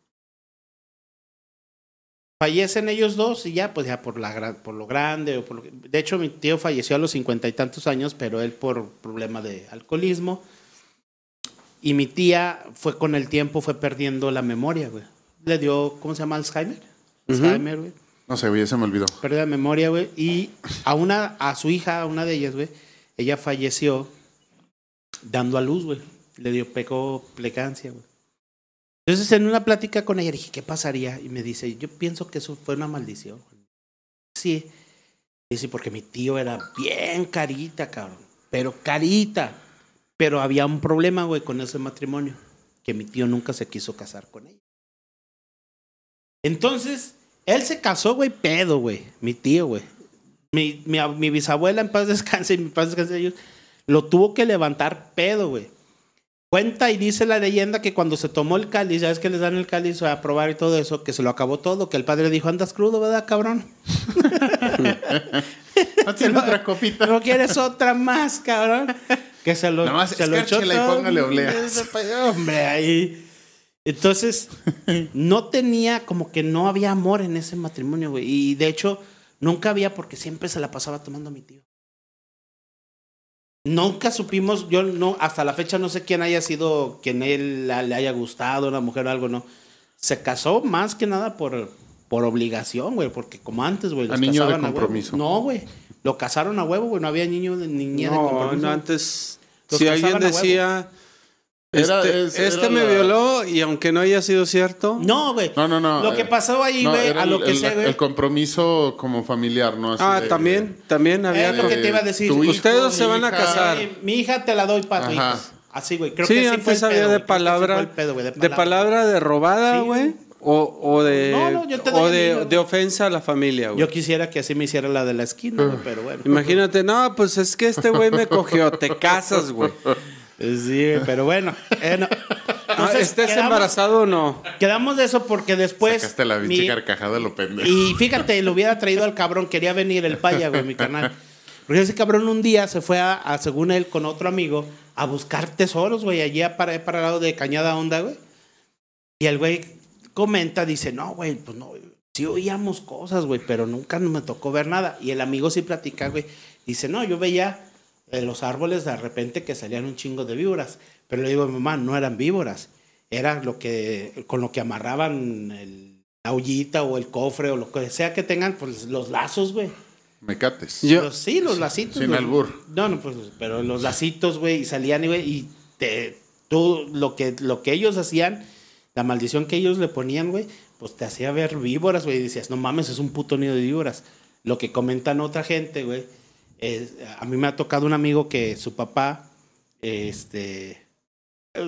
Fallecen ellos dos y ya, pues ya por, la, por lo grande. O por lo que- de hecho, mi tío falleció a los cincuenta y tantos años, pero él por problema de alcoholismo. Y mi tía fue con el tiempo, fue perdiendo la memoria, güey. Le dio, ¿cómo se llama? Alzheimer. Alzheimer, güey. No sé, güey, se me olvidó. Pérdida de memoria, güey. Y a una, a su hija, a una de ellas, güey, ella falleció dando a luz, güey. Le dio pecó plecancia, güey. Entonces, en una plática con ella, dije, ¿qué pasaría? Y me dice, yo pienso que eso fue una maldición. Sí. Dice, porque mi tío era bien carita, cabrón. Pero carita. Pero había un problema, güey, con ese matrimonio. Que mi tío nunca se quiso casar con ella. Entonces, él se casó, güey, pedo, güey. Mi tío, güey. Mi, mi, mi bisabuela en paz descanse y mi paz descanse ellos. Lo tuvo que levantar pedo, güey. Cuenta y dice la leyenda que cuando se tomó el cáliz, ya es que les dan el cáliz a probar y todo eso, que se lo acabó todo, que el padre dijo, andas crudo, ¿verdad, cabrón? ¿No tiene otra copita? ¿No quieres otra más, cabrón? Que se lo, Nada más se lo echó y todo. póngale pa- Hombre, ahí. Entonces, no tenía, como que no había amor en ese matrimonio, güey. Y de hecho, nunca había porque siempre se la pasaba tomando a mi tío. Nunca supimos, yo no, hasta la fecha no sé quién haya sido, quien él le haya gustado, una mujer o algo, no. Se casó más que nada por, por obligación, güey, porque como antes, güey. A los niño de casaban compromiso. No, güey. Lo casaron a huevo, güey. No había niño de niña de No, compromiso. no, antes, Los si alguien decía, Era- este, es- este era me la- violó y aunque no haya sido cierto, No, güey. No, no, no. Lo que eh, pasó ahí, güey, a lo el- que el, sé, güey. El compromiso como familiar, ¿no? Así ah, de- también, también había... Es lo que te iba a decir. hijo, Ustedes se van a hija. casar. Eh, mi hija te la doy para tu Ajá. hijo. Así, güey. Creo sí, que sí fue antes el había pedo, de sí palabra, el pedo, güey, de palabra de robada, Sí, güey, o, o de, No, no, yo te doy o de, de ofensa a la familia, güey. Yo quisiera que así me hiciera la de la esquina, güey, pero bueno. Imagínate, no, pues es que este güey me cogió, te casas, güey. Sí, pero bueno. Eh, no. Entonces, ¿Estés quedamos- embarazado o no? Quedamos de eso porque después. Sacaste la mi- carcajada de lo pendejo. Y fíjate, lo hubiera traído al cabrón, quería venir el paya, güey, mi canal. Porque ese cabrón un día se fue a, a, según él, con otro amigo, a buscar tesoros, güey, allí para, para el lado de Cañada Honda, güey. Y el güey comenta, dice, no, güey, pues no, sí oíamos cosas, güey, pero nunca me tocó ver nada. Y el amigo sí platica, güey. Dice, no, yo veía en los árboles de repente que salían un chingo de víboras. Pero le digo, mamá, no eran víboras. Era lo que, con lo que amarraban el, la ollita o el cofre o lo que sea que tengan, pues los lazos, güey. Mecates. Yo- Los- sí, los lacitos. Sin los- albur. No, no, pues, pero los lacitos, güey, y salían, y, güey, y te, tú, lo que, lo que ellos hacían, la maldición que ellos le ponían, güey, pues te hacía ver víboras, güey, y decías, no mames, es un puto nido de víboras. Lo que comentan otra gente, güey, a mí me ha tocado un amigo que su papá, este,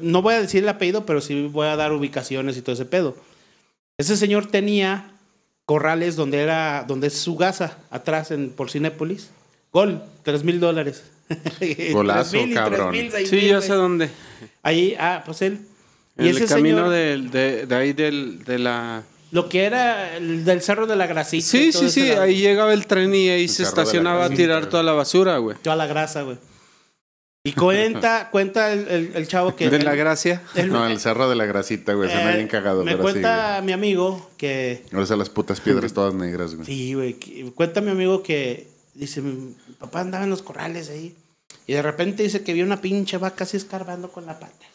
no voy a decir el apellido, pero sí voy a dar ubicaciones y todo ese pedo. Ese señor tenía corrales donde era, donde es su casa, atrás en por Cinépolis. Gol, tres mil dólares. Golazo, 3,000 y cabrón. 3,000, 6,000, Sí, ya güey. sé dónde. Ahí, ah, pues él. En Y el ese camino señor, del- de, de ahí del, de la... lo que era el del Cerro de la Grasita. Sí, todo sí, sí, lado. ahí llegaba el tren y ahí El se estacionaba a tirar toda la basura, güey. Toda la grasa, güey. Y cuenta, cuenta el, el- el chavo que... De la gracia. él- No, el cerro de la grasita, güey. Suena eh, bien cagado, Me sí, cuenta mi amigo que. Ahora son las putas piedras todas negras, güey. Sí, güey. que- Cuenta mi amigo que dice, mi papá andaba en los corrales ahí. Y de repente dice que vio una pinche vaca así escarbando con la pata.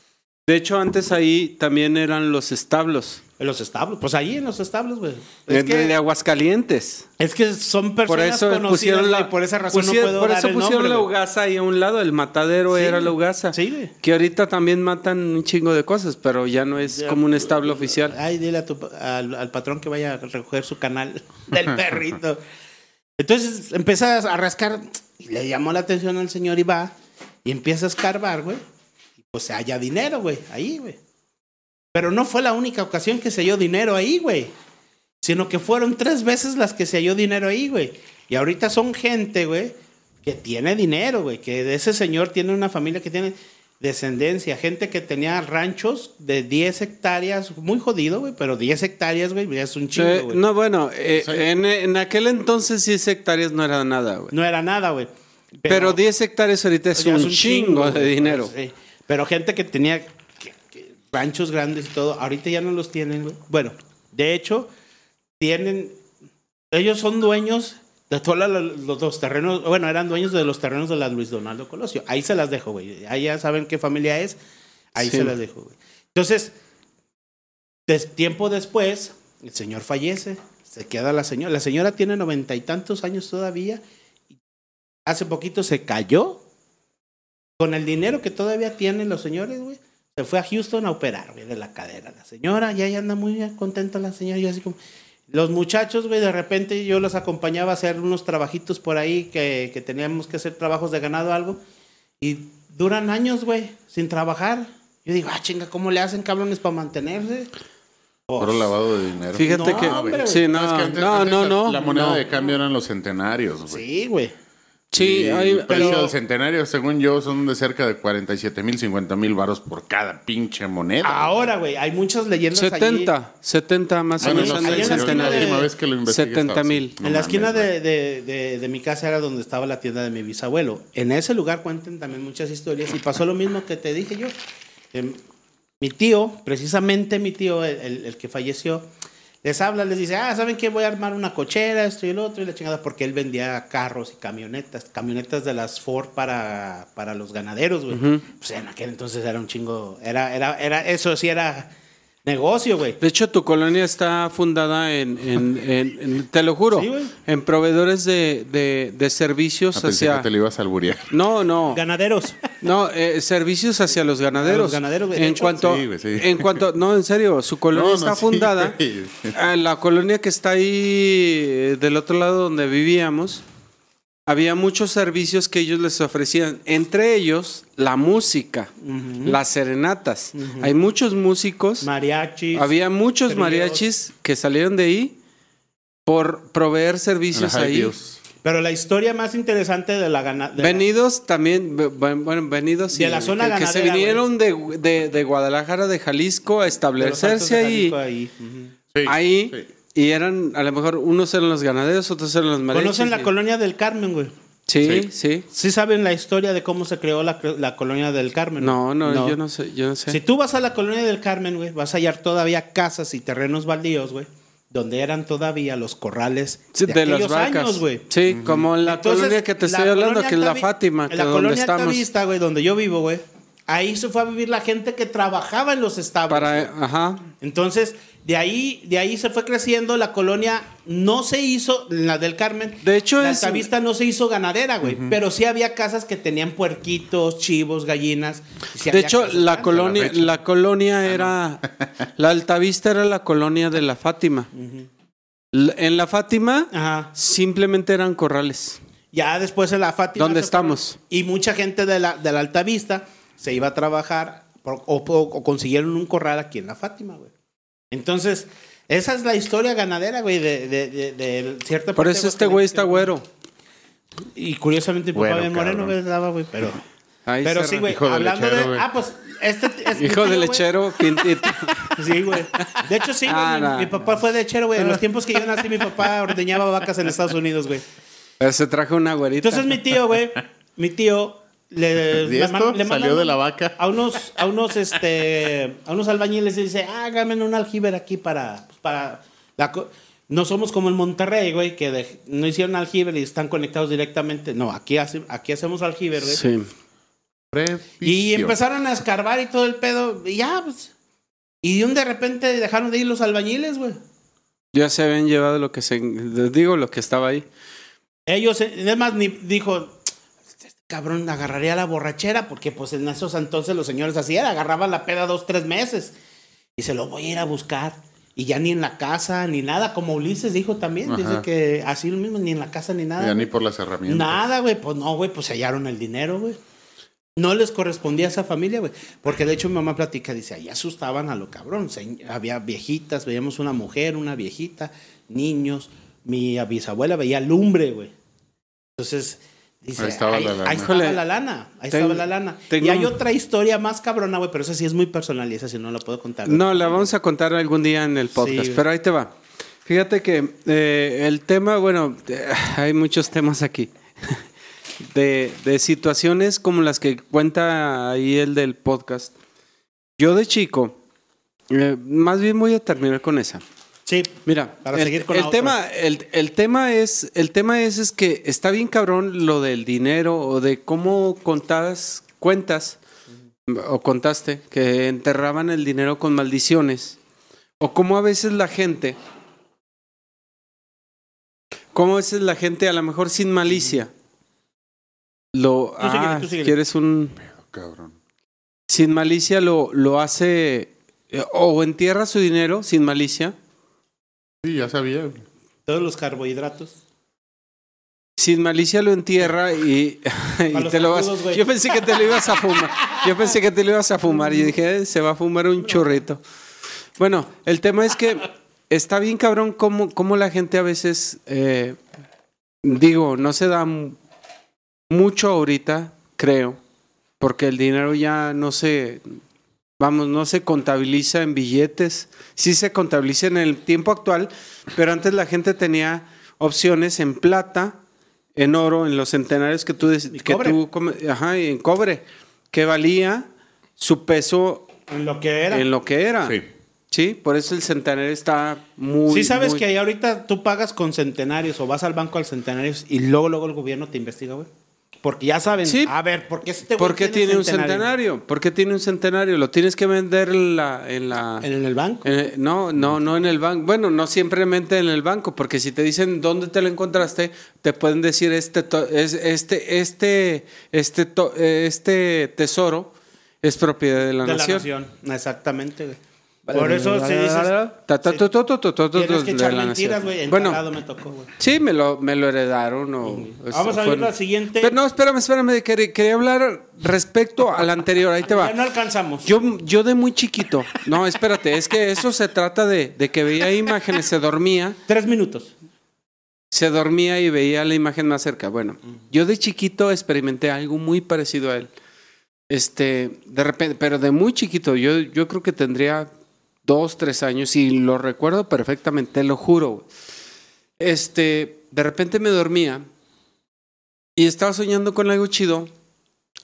De hecho, antes ahí también eran los establos. En los establos, pues ahí en los establos, güey. Es de, de Aguascalientes. es que son Por personas eso conocidas, pusieron la, güey, por esa razón no puedo por dar eso el pusieron nombre, la. Ugasa ahí a un lado, el matadero Sí, era la. Ugasa. Sí, güey. Que ahorita también matan un chingo de cosas, pero ya no es Ya. como un establo oficial. Ay, dile a tu al patrón que vaya a recoger su canal del perrito. Entonces empiezas a rascar y le llamó la atención al señor y va y empieza a escarbar, güey. Pues se halla dinero, güey, ahí, güey. Pero no fue la única ocasión que se halló dinero ahí, güey. Sino que fueron tres veces las que se halló dinero ahí, güey. Y ahorita son gente, güey, que tiene dinero, güey. Que de ese señor tiene una familia que tiene descendencia. Gente que tenía ranchos de 10 hectáreas. Muy jodido, güey. Pero 10 hectáreas, güey, es un chingo, Eh, güey. no, bueno, eh, Sí. en, en aquel entonces 10 hectáreas no era nada, güey. No era nada, güey. Pero, 10 hectáreas ahorita es un, chingo, de dinero. pues, sí. Pero gente que tenía ranchos grandes y todo, ahorita ya no los tienen. Bueno, de hecho, tienen. Ellos son dueños de todos los, los terrenos. Bueno, eran dueños de los terrenos de la Luis Donaldo Colosio. Ahí se las dejo, güey. Ahí ya saben qué familia es. Ahí Sí. se las dejo, güey. Entonces, des- tiempo después, el señor fallece. Se queda la señora. La señora tiene noventa y tantos años todavía. y Hace poquito se cayó con el dinero que todavía tienen los señores, güey, se fue a Houston a operar, güey, de la cadera. La señora, ya ahí anda muy contenta la señora, y así como... Los muchachos, güey, de repente yo los acompañaba a hacer unos trabajitos por ahí que, que teníamos que hacer trabajos de ganado o algo. Y duran años, güey, sin trabajar. Yo digo, ah, chinga, ¿cómo le hacen cabrones para mantenerse? Por Pues, un lavado de dinero. Fíjate No, que. hombre, güey. sí, no, es que antes- no, antes no, la- no. La moneda no. de cambio eran los centenarios, güey. Sí, güey. Sí, Y hay- el precio pero- del centenario, según yo, son de cerca de 47 mil, 50 mil varos por cada pinche moneda. Ahora, güey, hay muchas leyendas allí. 70, 70 más o menos la última vez que lo investigué 70 estaba así. mil. No en la esquina de, de- de- de mi casa era donde estaba la tienda de mi bisabuelo. En ese lugar cuentan también muchas historias y pasó lo mismo que te dije yo. Em, mi tío, precisamente mi tío, el, el- el que falleció, les habla, les dice, ah, ¿saben qué? Voy a armar una cochera, esto y el otro, y la chingada, porque él vendía carros y camionetas, camionetas de las Ford para, para los ganaderos, güey. Pues en aquel entonces era un chingo, era, era, era, eso sí era negocio, güey. De hecho, tu colonia está fundada en, en- en- en- te lo juro, Sí, güey. en proveedores de, de- de servicios Ah, pensé hacia... que te lo ibas a alburear. No, no, Ganaderos. no, eh, servicios hacia los ganaderos. A los ganaderos, güey. En hecho- cuanto, Sí, güey, sí. en cuanto, no, en serio, su colonia No, no, está fundada. la colonia que está ahí eh, del otro lado donde vivíamos, había muchos servicios que ellos les ofrecían, entre ellos la música, las serenatas. Hay muchos músicos, Mariachis. había muchos tríos. mariachis que salieron de ahí por proveer servicios ahí. Dios. Pero la historia más interesante de la ganadera. Venidos también, bueno, venidos De y la zona que, que se vinieron de, de- de Guadalajara, de Jalisco a establecerse ahí. ahí. Sí, ahí sí. Y eran a lo mejor unos eran los ganaderos otros eran los mariachis ¿Conocen la y- colonia del Carmen, güey? sí, Sí. sí ¿Sí saben la historia de cómo se creó la, la colonia del Carmen? no, no yo no sé yo no sé Si tú vas a la colonia del Carmen, güey, vas a hallar todavía casas y terrenos baldíos, güey, donde eran todavía los corrales Sí, de, de, aquellos vacas años, güey. sí como en la Entonces, colonia que te estoy hablando que es la Fátima que La donde colonia estamos Altavista, güey, donde yo vivo, güey. Ahí se fue a vivir la gente que trabajaba en los establos. para ajá Entonces, de ahí, de ahí se fue creciendo. La colonia no se hizo, la del Carmen. De hecho, la Altavista no se hizo ganadera, güey. Pero sí había casas que tenían puerquitos, chivos, gallinas. sí de hecho casas la colonia fecha. la colonia era la Altavista era la colonia de la Fátima en la Fátima Ajá. simplemente eran corrales Ya después en la Fátima. ¿Dónde estamos? Y mucha gente de la, de la Altavista se iba a trabajar por- o, o- o consiguieron un corral aquí en la Fátima, güey. Entonces, esa es la historia ganadera, güey, de, de, de- de cierta por parte eso este güey está güero Y curiosamente mi papá bien moreno, güey, estaba, güey, pero... Ahí Pero sí, güey, hablando lechero, de... Ah, pues, este... es mi hijo tío, de lechero pintito Sí, güey. De hecho, sí, güey, Ah, mi, no. mi papá fue lechero, güey. En los tiempos que yo nací, mi papá ordeñaba vacas en Estados Unidos, güey. Pero se trajo una güerita Entonces mi tío, güey, mi tío le, ¿Y le esto? man- le ¿Salió mandan de la vaca? A unos, a unos, este, a unos albañiles y dice, hágame un aljiber aquí para, pues, para la co-". no somos como en Monterrey, güey, que de- no hicieron aljiber y están conectados directamente. No, aquí, hace- aquí hacemos aljiber, güey. sí Y empezaron a escarbar y todo el pedo. Y ya, pues. Y de un de repente dejaron de ir los albañiles, güey. Ya se habían llevado lo que se. Les digo, lo que estaba ahí. Ellos, además, ni dijo. Cabrón agarraría la borrachera, porque pues en esos entonces los señores hacían, agarraban la peda dos, tres meses. Y se lo voy a ir a buscar. Y ya ni en la casa, ni nada, como Ulises dijo también. Dice que así lo mismo, ni en la casa, ni nada. Ya ni por las herramientas. Nada, güey. Pues no, güey, pues hallaron el dinero, güey. No les correspondía a esa familia, güey. Porque de hecho mi mamá platica, dice, ahí asustaban a lo cabrón. había viejitas, veíamos una mujer, una viejita, niños. Mi bisabuela veía lumbre, güey. Entonces, dice, ahí estaba, la, lana. ahí estaba la lana. Ahí estaba la lana. y hay otra historia más cabrona, güey, pero esa sí es muy personal y esa sí no la puedo contar. No, la vamos a contar algún día en el podcast, pero ahí te va. Fíjate que eh, el tema, bueno, eh, hay muchos temas aquí de, situaciones como las que cuenta ahí el del podcast. Yo de chico, eh, más bien voy a terminar con esa. Sí, mira, para el, seguir con el tema, el, tema es, el tema es, es que está bien cabrón lo del dinero o de cómo contas, cuentas o contaste que enterraban el dinero con maldiciones o cómo a veces la gente, cómo a veces la gente a lo mejor sin malicia lo, ah, quieres un... Cabrón. Sin malicia lo, lo hace... Eh, o entierra su dinero sin malicia. Sí, ya sabía. Todos los carbohidratos. Sin malicia lo entierra y, te lo vas. Yo pensé que te lo ibas a fumar. Yo pensé que te lo ibas a fumar y dije, eh, se va a fumar un chorrito. Bueno, el tema es que está bien cabrón cómo, cómo la gente a veces, eh, digo, no se da mucho ahorita, creo, porque el dinero ya no se, vamos, no se contabiliza en billetes, sí se contabiliza en el tiempo actual, pero antes la gente tenía opciones en plata, en oro, en los centenarios que tú, que tú ajá, en cobre, que valía su peso en lo que era. En lo que era. Sí. Sí, por eso el centenario está muy. Sí, sabes que ahí ahorita tú pagas con centenarios o vas al banco al centenarios y luego, luego el gobierno te investiga, güey. Porque ya saben, a ver, ¿por qué este ¿Por qué tiene, un centenario? ¿Por qué tiene un centenario? ¿Lo tienes que vender en la... ¿En, la, ¿En el banco? no, no, no en el banco. Bueno, no simplemente en el banco, porque si te dicen dónde te lo encontraste, te pueden decir este, este, este, este, este tesoro es propiedad de la de nación. La nación, exactamente. Por eso se dice. Tienes que echar mentiras, güey. Bueno, me tocó, güey. Sí, me lo, me lo heredaron. O, Vamos a ver la siguiente. Pero no, espérame, espérame. Quería, hablar respecto al anterior. Ahí te va. Ya no alcanzamos. Yo, yo de muy chiquito. No, espérate. Es que eso se trata de, de que veía imágenes, se dormía. Tres minutos. Se dormía y veía la imagen más cerca. Bueno, yo de chiquito experimenté algo muy parecido a él. Este, de repente, pero de muy chiquito, yo, yo creo que tendría dos, tres años y lo recuerdo perfectamente, te lo juro. Este, de repente me dormía y estaba soñando con algo chido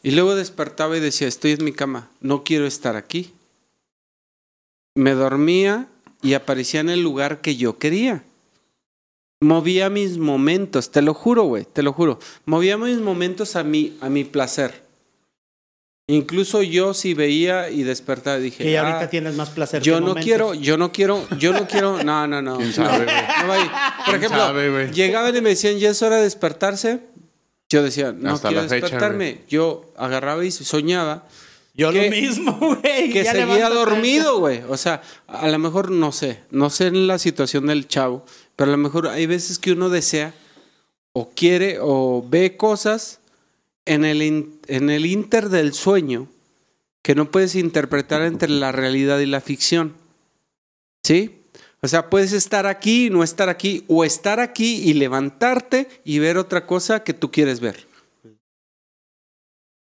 y luego despertaba y decía, estoy en mi cama, no quiero estar aquí. Me dormía y aparecía en el lugar que yo quería. Movía mis momentos, te lo juro, güey, te lo juro. Movía mis momentos a mi, a mi placer. Incluso yo si veía y despertaba dije, que ahorita ah, tienes más placer. Yo no quiero, yo no quiero, yo no quiero, no, no, no. ¿Quién sabe? Por ejemplo, llegaban y me decían, ya es hora de despertarse. Yo decía, no quiero despertarme. yo agarraba y soñaba. Yo lo mismo, güey. Que seguía dormido, güey. O sea, a lo mejor no sé, no sé en la situación del chavo, pero a lo mejor hay veces que uno desea o quiere o ve cosas en el, en el inter del sueño que no puedes interpretar entre la realidad y la ficción. ¿Sí? O sea, puedes estar aquí y no estar aquí, o estar aquí y levantarte y ver otra cosa que tú quieres ver.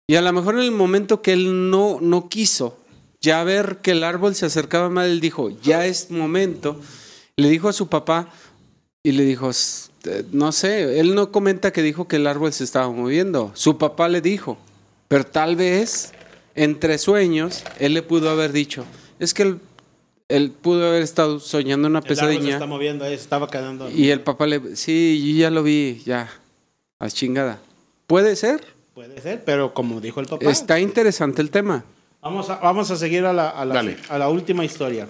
Y a lo mejor en el momento que él no, no quiso ya ver que el árbol se acercaba mal, él dijo, ya es momento. Le dijo a su papá y le dijo, no sé, él no comenta que dijo que el árbol se estaba moviendo. Su papá le dijo, pero tal vez entre sueños él le pudo haber dicho, es que él, pudo haber estado soñando una pesadilla. El árbol se está moviendo, estaba quedando. Y el papá le, sí, yo ya lo vi, ya, a chingada. Puede ser, Puede ser, pero como dijo el papá. Está interesante el tema. Vamos a, vamos a seguir a la, a la- Dale. a la última historia.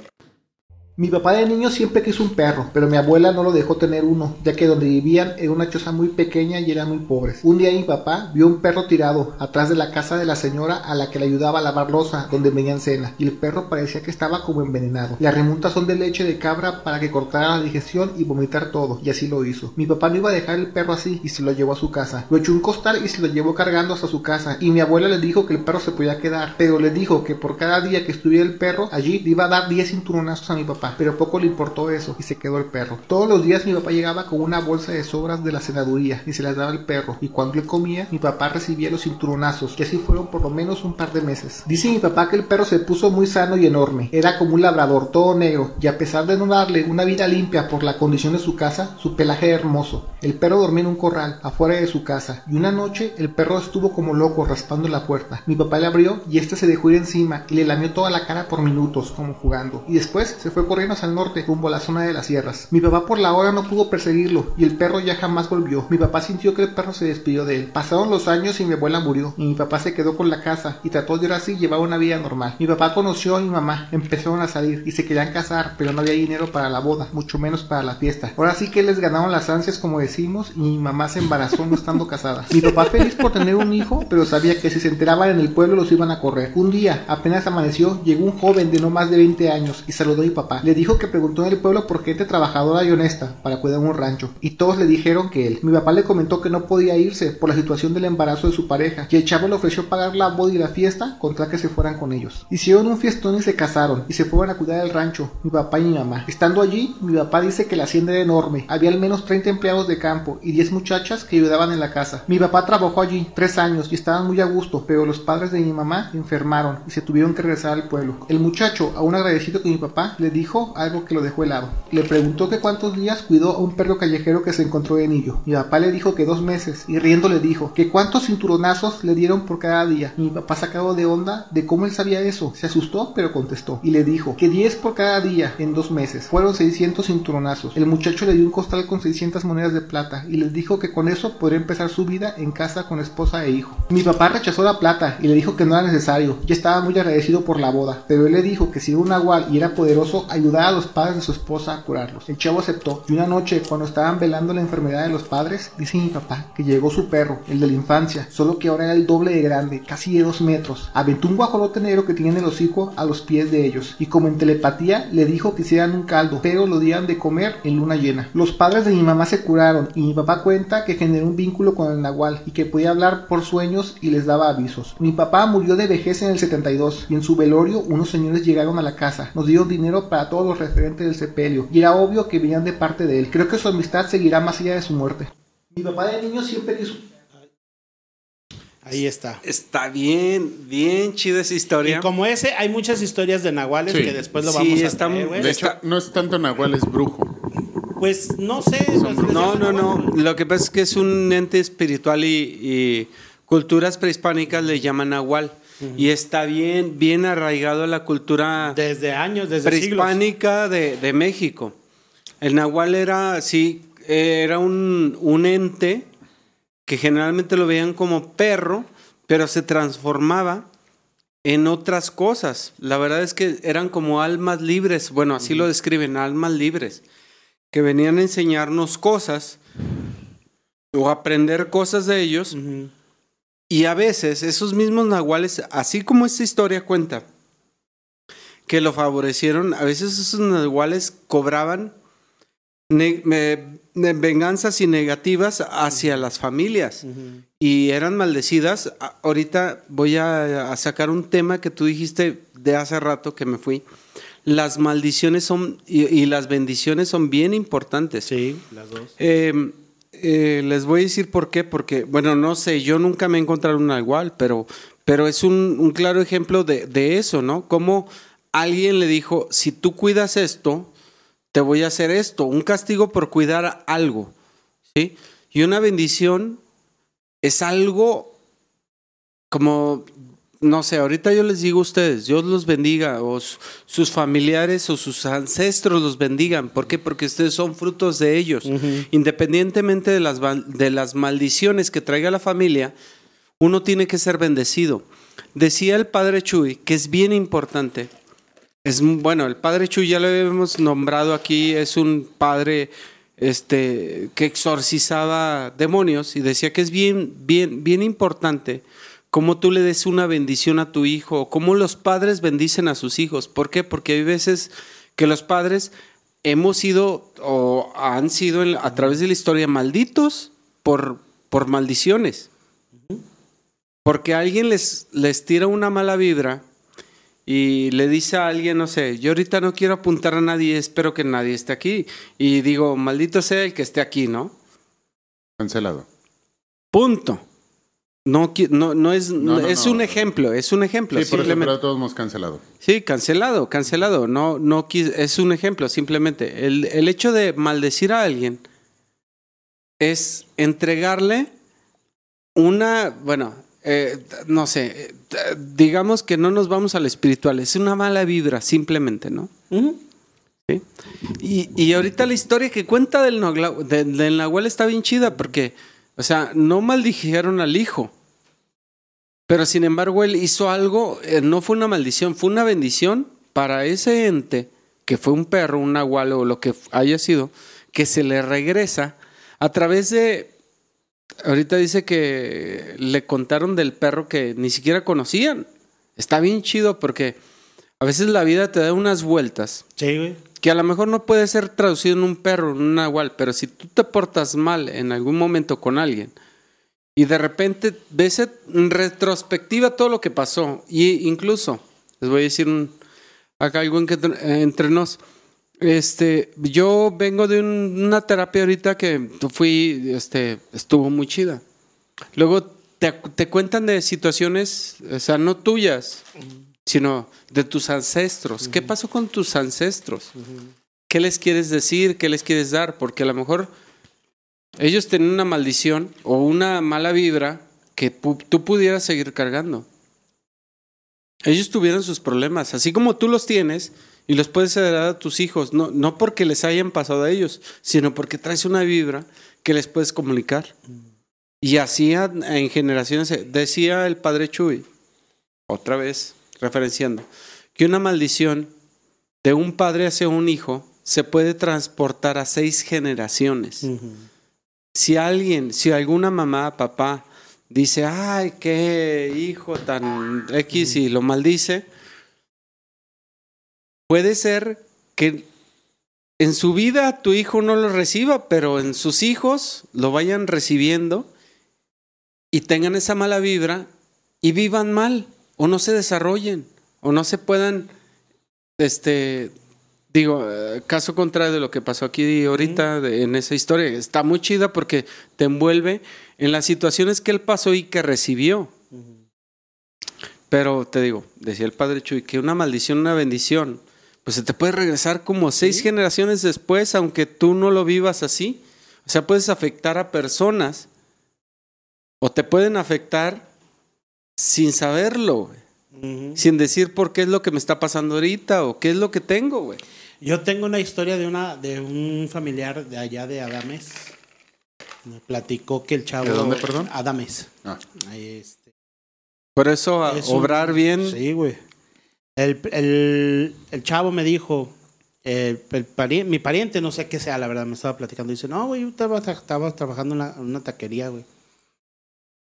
Mi papá de niño siempre quiso un perro, pero mi abuela no lo dejó tener uno, ya que donde vivían era una choza muy pequeña y eran muy pobres. Un día mi papá vio un perro tirado atrás de la casa de la señora a la que le ayudaba a lavar losa, donde venían cena, y el perro parecía que estaba como envenenado. Le arrimó un tazón de leche de cabra para que cortara la digestión y vomitar todo, y así lo hizo. Mi papá no iba a dejar el perro así y se lo llevó a su casa. Lo echó un costal y se lo llevó cargando hasta su casa, y mi abuela le dijo que el perro se podía quedar, pero le dijo que por cada día que estuviera el perro allí le iba a dar 10 cinturonazos a mi pero poco le importó eso y se quedó el perro. Todos los días mi papá llegaba con una bolsa de sobras de la senaduría y se las daba al perro, y cuando él comía, mi papá recibía los cinturonazos, y así fueron por lo menos un par de meses. Dice mi papá que el perro se puso muy sano y enorme, era como un labrador todo negro, y a pesar de no darle una vida limpia por la condición de su casa, su pelaje era hermoso. El perro dormía en un corral, afuera de su casa, y una noche el perro estuvo como loco raspando la puerta. Mi papá le abrió y este se dejó ir encima y le lamió toda la cara por minutos, como jugando, y después se fue hacia el norte, rumbo la zona de las sierras. Mi papá por la hora no pudo perseguirlo, y el perro ya jamás volvió. Mi papá sintió que el perro se despidió de él. Pasaron los años y mi abuela murió, y mi papá se quedó con la casa, y trató de ahora sí llevar una vida normal. Mi papá conoció a mi mamá, empezaron a salir, y se querían casar, pero no había dinero para la boda, mucho menos para la fiesta. Ahora sí que les ganaron las ansias, como decimos, y mi mamá se embarazó no estando casada. Mi papá feliz por tener un hijo, pero sabía que si se enteraban en el pueblo los iban a correr. Un día, apenas amaneció, llegó un joven de no más de 20 años y saludó a mi papá. Le dijo que preguntó en el pueblo por gente trabajadora y honesta para cuidar un rancho, y todos le dijeron que él. Mi papá le comentó que no podía irse por la situación del embarazo de su pareja, y el chavo le ofreció pagar la boda y la fiesta contra que se fueran con ellos. Hicieron un fiestón y se casaron, y se fueron a cuidar el rancho, mi papá y mi mamá. Estando allí, mi papá dice que la hacienda era enorme, había al menos 30 empleados de campo y 10 muchachas que ayudaban en la casa. Mi papá trabajó allí tres años y estaban muy a gusto, pero los padres de mi mamá enfermaron y se tuvieron que regresar al pueblo. El muchacho, aún agradecido con mi papá, le dijo algo que lo dejó helado. Le preguntó que cuántos días cuidó a un perro callejero que se encontró de niño. Mi papá le dijo que dos meses y riendo le dijo que cuántos cinturonazos le dieron por cada día. Mi papá sacado de onda de cómo él sabía eso. Se asustó pero contestó y le dijo que 10 por cada día en dos meses. Fueron 600 cinturonazos. El muchacho le dio un costal con 600 monedas de plata y le dijo que con eso podría empezar su vida en casa con esposa e hijo. Mi papá rechazó la plata y le dijo que no era necesario. Ya estaba muy agradecido por la boda, pero él le dijo que si era un nahual y era poderoso, ayudaba a los padres de su esposa a curarlos. El chavo aceptó y una noche cuando estaban velando la enfermedad de los padres, dice mi papá que llegó su perro, el de la infancia, solo que ahora era el doble de grande, casi de dos metros. Aventó un guajolote negro que tenía en el hocico a los pies de ellos y como en telepatía le dijo que hicieran un caldo, pero lo dieran de comer en luna llena. Los padres de mi mamá se curaron y mi papá cuenta que generó un vínculo con el nahual y que podía hablar por sueños y les daba avisos. Mi papá murió de vejez en el 72 y en su velorio unos señores llegaron a la casa, nos dieron dinero para todos los referentes del sepelio y era obvio que venían de parte de él. Creo que su amistad seguirá más allá de su muerte. Mi papá de niño siempre quiso... Ahí está. Está bien, bien chida esa Y historia. como ese, hay muchas historias de nahuales Sí. que después lo Sí, vamos a está traer. De hecho, no es tanto Nahual, es brujo. Pues no sé. No, no, no. Lo que pasa es que es un ente espiritual y, y culturas prehispánicas le llaman nahual. Y está bien, bien arraigado a la cultura Desde años, desde siglos. prehispánica de, de México. El nahual era, sí, era un, un ente que generalmente lo veían como perro, pero se transformaba en otras cosas. La verdad es que eran como almas libres, bueno, así lo describen, almas libres, que venían a enseñarnos cosas o aprender cosas de ellos. Y a veces esos mismos nahuales, así como esta historia cuenta, que lo favorecieron, a veces esos nahuales cobraban venganzas y negativas hacia las familias y eran maldecidas. Ahorita voy a, a sacar un tema que tú dijiste de hace rato que me fui. Las maldiciones son y, y las bendiciones son bien importantes. Sí, las dos. Eh, eh, les voy a decir por qué, porque, bueno, no sé, yo nunca me he encontrado una igual, pero, pero es un, un claro ejemplo de, de eso, ¿no? Como alguien le dijo, si tú cuidas esto, te voy a hacer esto, un castigo por cuidar algo, ¿sí? Y una bendición es algo como, no sé, ahorita yo les digo a ustedes, Dios los bendiga, o su- sus familiares o sus ancestros los bendigan. ¿Por qué? Porque ustedes son frutos de ellos. Independientemente de las, de las maldiciones que traiga la familia, uno tiene que ser bendecido. Decía el padre Chuy que es bien importante. Es bueno, el padre Chuy ya lo hemos nombrado aquí, es un padre este que exorcizaba demonios y decía que es bien bien bien importante cómo tú le des una bendición a tu hijo, o cómo los padres bendicen a sus hijos. ¿Por qué? Porque hay veces que los padres hemos sido o han sido a través de la historia malditos por, por maldiciones. Porque alguien les, les tira una mala vibra y le dice a alguien, no sé, yo ahorita no quiero apuntar a nadie, espero que nadie esté aquí. Y digo, maldito sea el que esté aquí, ¿no? Cancelado. Punto. No, no, no es, es un ejemplo, es un ejemplo. Sí, por pero todos hemos cancelado. Sí, cancelado, cancelado. No, no, es un ejemplo, simplemente. El, el hecho de maldecir a alguien es entregarle una, bueno, eh, no sé, digamos que no nos vamos al espiritual, es una mala vibra, simplemente, ¿no? ¿Sí? Y, y, ahorita la historia que cuenta del, del Nahual está bien chida porque, o sea, no maldijeron al hijo pero sin embargo, él hizo algo, eh, no fue una maldición, fue una bendición para ese ente, que fue un perro, un nahual o lo que haya sido, que se le regresa a través de, ahorita dice que le contaron del perro que ni siquiera conocían. Está bien chido porque a veces la vida te da unas vueltas. Que a lo mejor no puede ser traducido en un perro, en un nahual, pero si tú te portas mal en algún momento con alguien, y de repente ves en retrospectiva todo lo que pasó. Y incluso, les voy a decir acá algo entre nos. Este, yo vengo de una terapia ahorita que fui, este, estuvo muy chida. Luego te, te, cuentan de situaciones, o sea, no tuyas, sino de tus ancestros. ¿Qué pasó con tus ancestros? ¿Qué les quieres decir? ¿Qué les quieres dar? Porque a lo mejor ellos tenían una maldición o una mala vibra que tú pudieras seguir cargando. Ellos tuvieron sus problemas, así como tú los tienes y los puedes heredar a tus hijos, no, no porque les hayan pasado a ellos, sino porque traes una vibra que les puedes comunicar. Y así en generaciones, decía el padre Chuy, otra vez referenciando, que una maldición de un padre hacia un hijo se puede transportar a seis generaciones. Si alguien, si alguna mamá, papá dice, ay, qué hijo tan X y lo maldice, puede ser que en su vida tu hijo no lo reciba, pero en sus hijos lo vayan recibiendo y tengan esa mala vibra y vivan mal o no se desarrollen o no se puedan este Digo, eh, caso contrario de lo que pasó aquí ahorita en esa historia, está muy chida porque te envuelve en las situaciones que él pasó y que recibió. Pero te digo, decía el padre Chuy, que una maldición, una bendición, pues se te puede regresar como seis generaciones después, aunque tú no lo vivas así. O sea, puedes afectar a personas o te pueden afectar sin saberlo, sin decir por qué es lo que me está pasando ahorita o qué es lo que tengo, güey. Yo tengo una historia de una de un familiar de allá de Adames. Me platicó que el chavo. ¿De dónde, perdón? Adames. Ah. este. Por eso, obrar bien. Sí, güey. El, el, el, chavo me dijo, el, mi pariente, no sé qué sea, la verdad, me estaba platicando. Dice, no, güey, yo estaba, estaba trabajando en, en, una taquería, güey.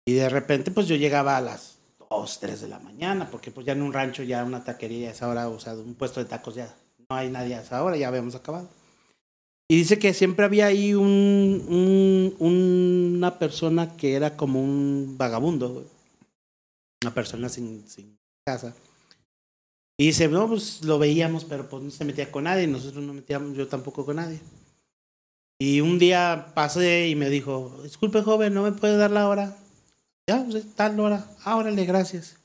Y de repente, pues yo llegaba a las 2, 3 de la mañana, porque pues ya en un rancho, ya una taquería, es ahora, o sea, un puesto de tacos ya no hay nadie hasta ahora, ya habíamos acabado. Y dice que siempre había ahí un, una persona que era como un vagabundo, una persona sin, sin, casa. Y dice, no, pues lo veíamos, pero pues no se metía con nadie, nosotros no metíamos, yo tampoco con nadie. Y un día pasé y me dijo, disculpe joven, ¿no me puede dar la hora? Ya, pues tal hora, ah, órale, gracias.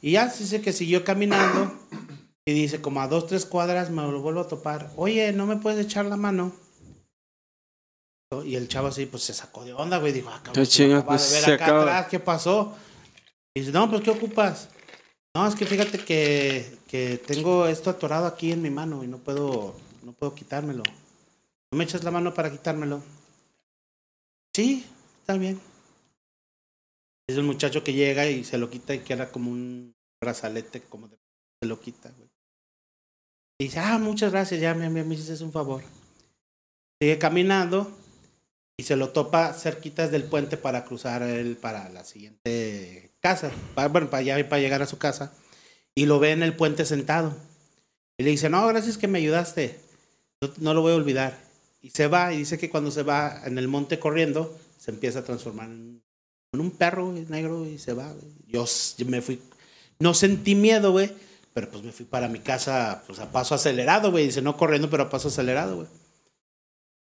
Y ya, dice que siguió caminando y dice, como a dos, tres cuadras me lo vuelvo a topar. Oye, ¿no me puedes echar la mano? Y el chavo así, pues se sacó de onda, güey. Dijo, acabo pues, de ver acá atrás, ¿qué pasó? Y dice, no, pues, ¿qué ocupas? No, es que fíjate que, que tengo esto atorado aquí en mi mano y no puedo, no puedo quitármelo. ¿No me echas la mano para quitármelo? Sí, está bien. Es el muchacho que llega y se lo quita y queda como un brazalete, como de, se lo quita. Y dice, ah, muchas gracias, ya me, me, me hiciste un favor. Sigue caminando y se lo topa cerquitas del puente para cruzar el, para la siguiente casa, para, bueno, para, allá, para llegar a su casa. Y lo ve en el puente sentado. Y le dice, no, gracias que me ayudaste. No, no lo voy a olvidar. Y se va y dice que cuando se va en el monte corriendo, se empieza a transformar en, en un perro güey, negro y se va. güey. Yo, me fui, no sentí miedo, güey, pero pues me fui para mi casa pues a paso acelerado, güey. Dice, no corriendo, pero a paso acelerado, güey.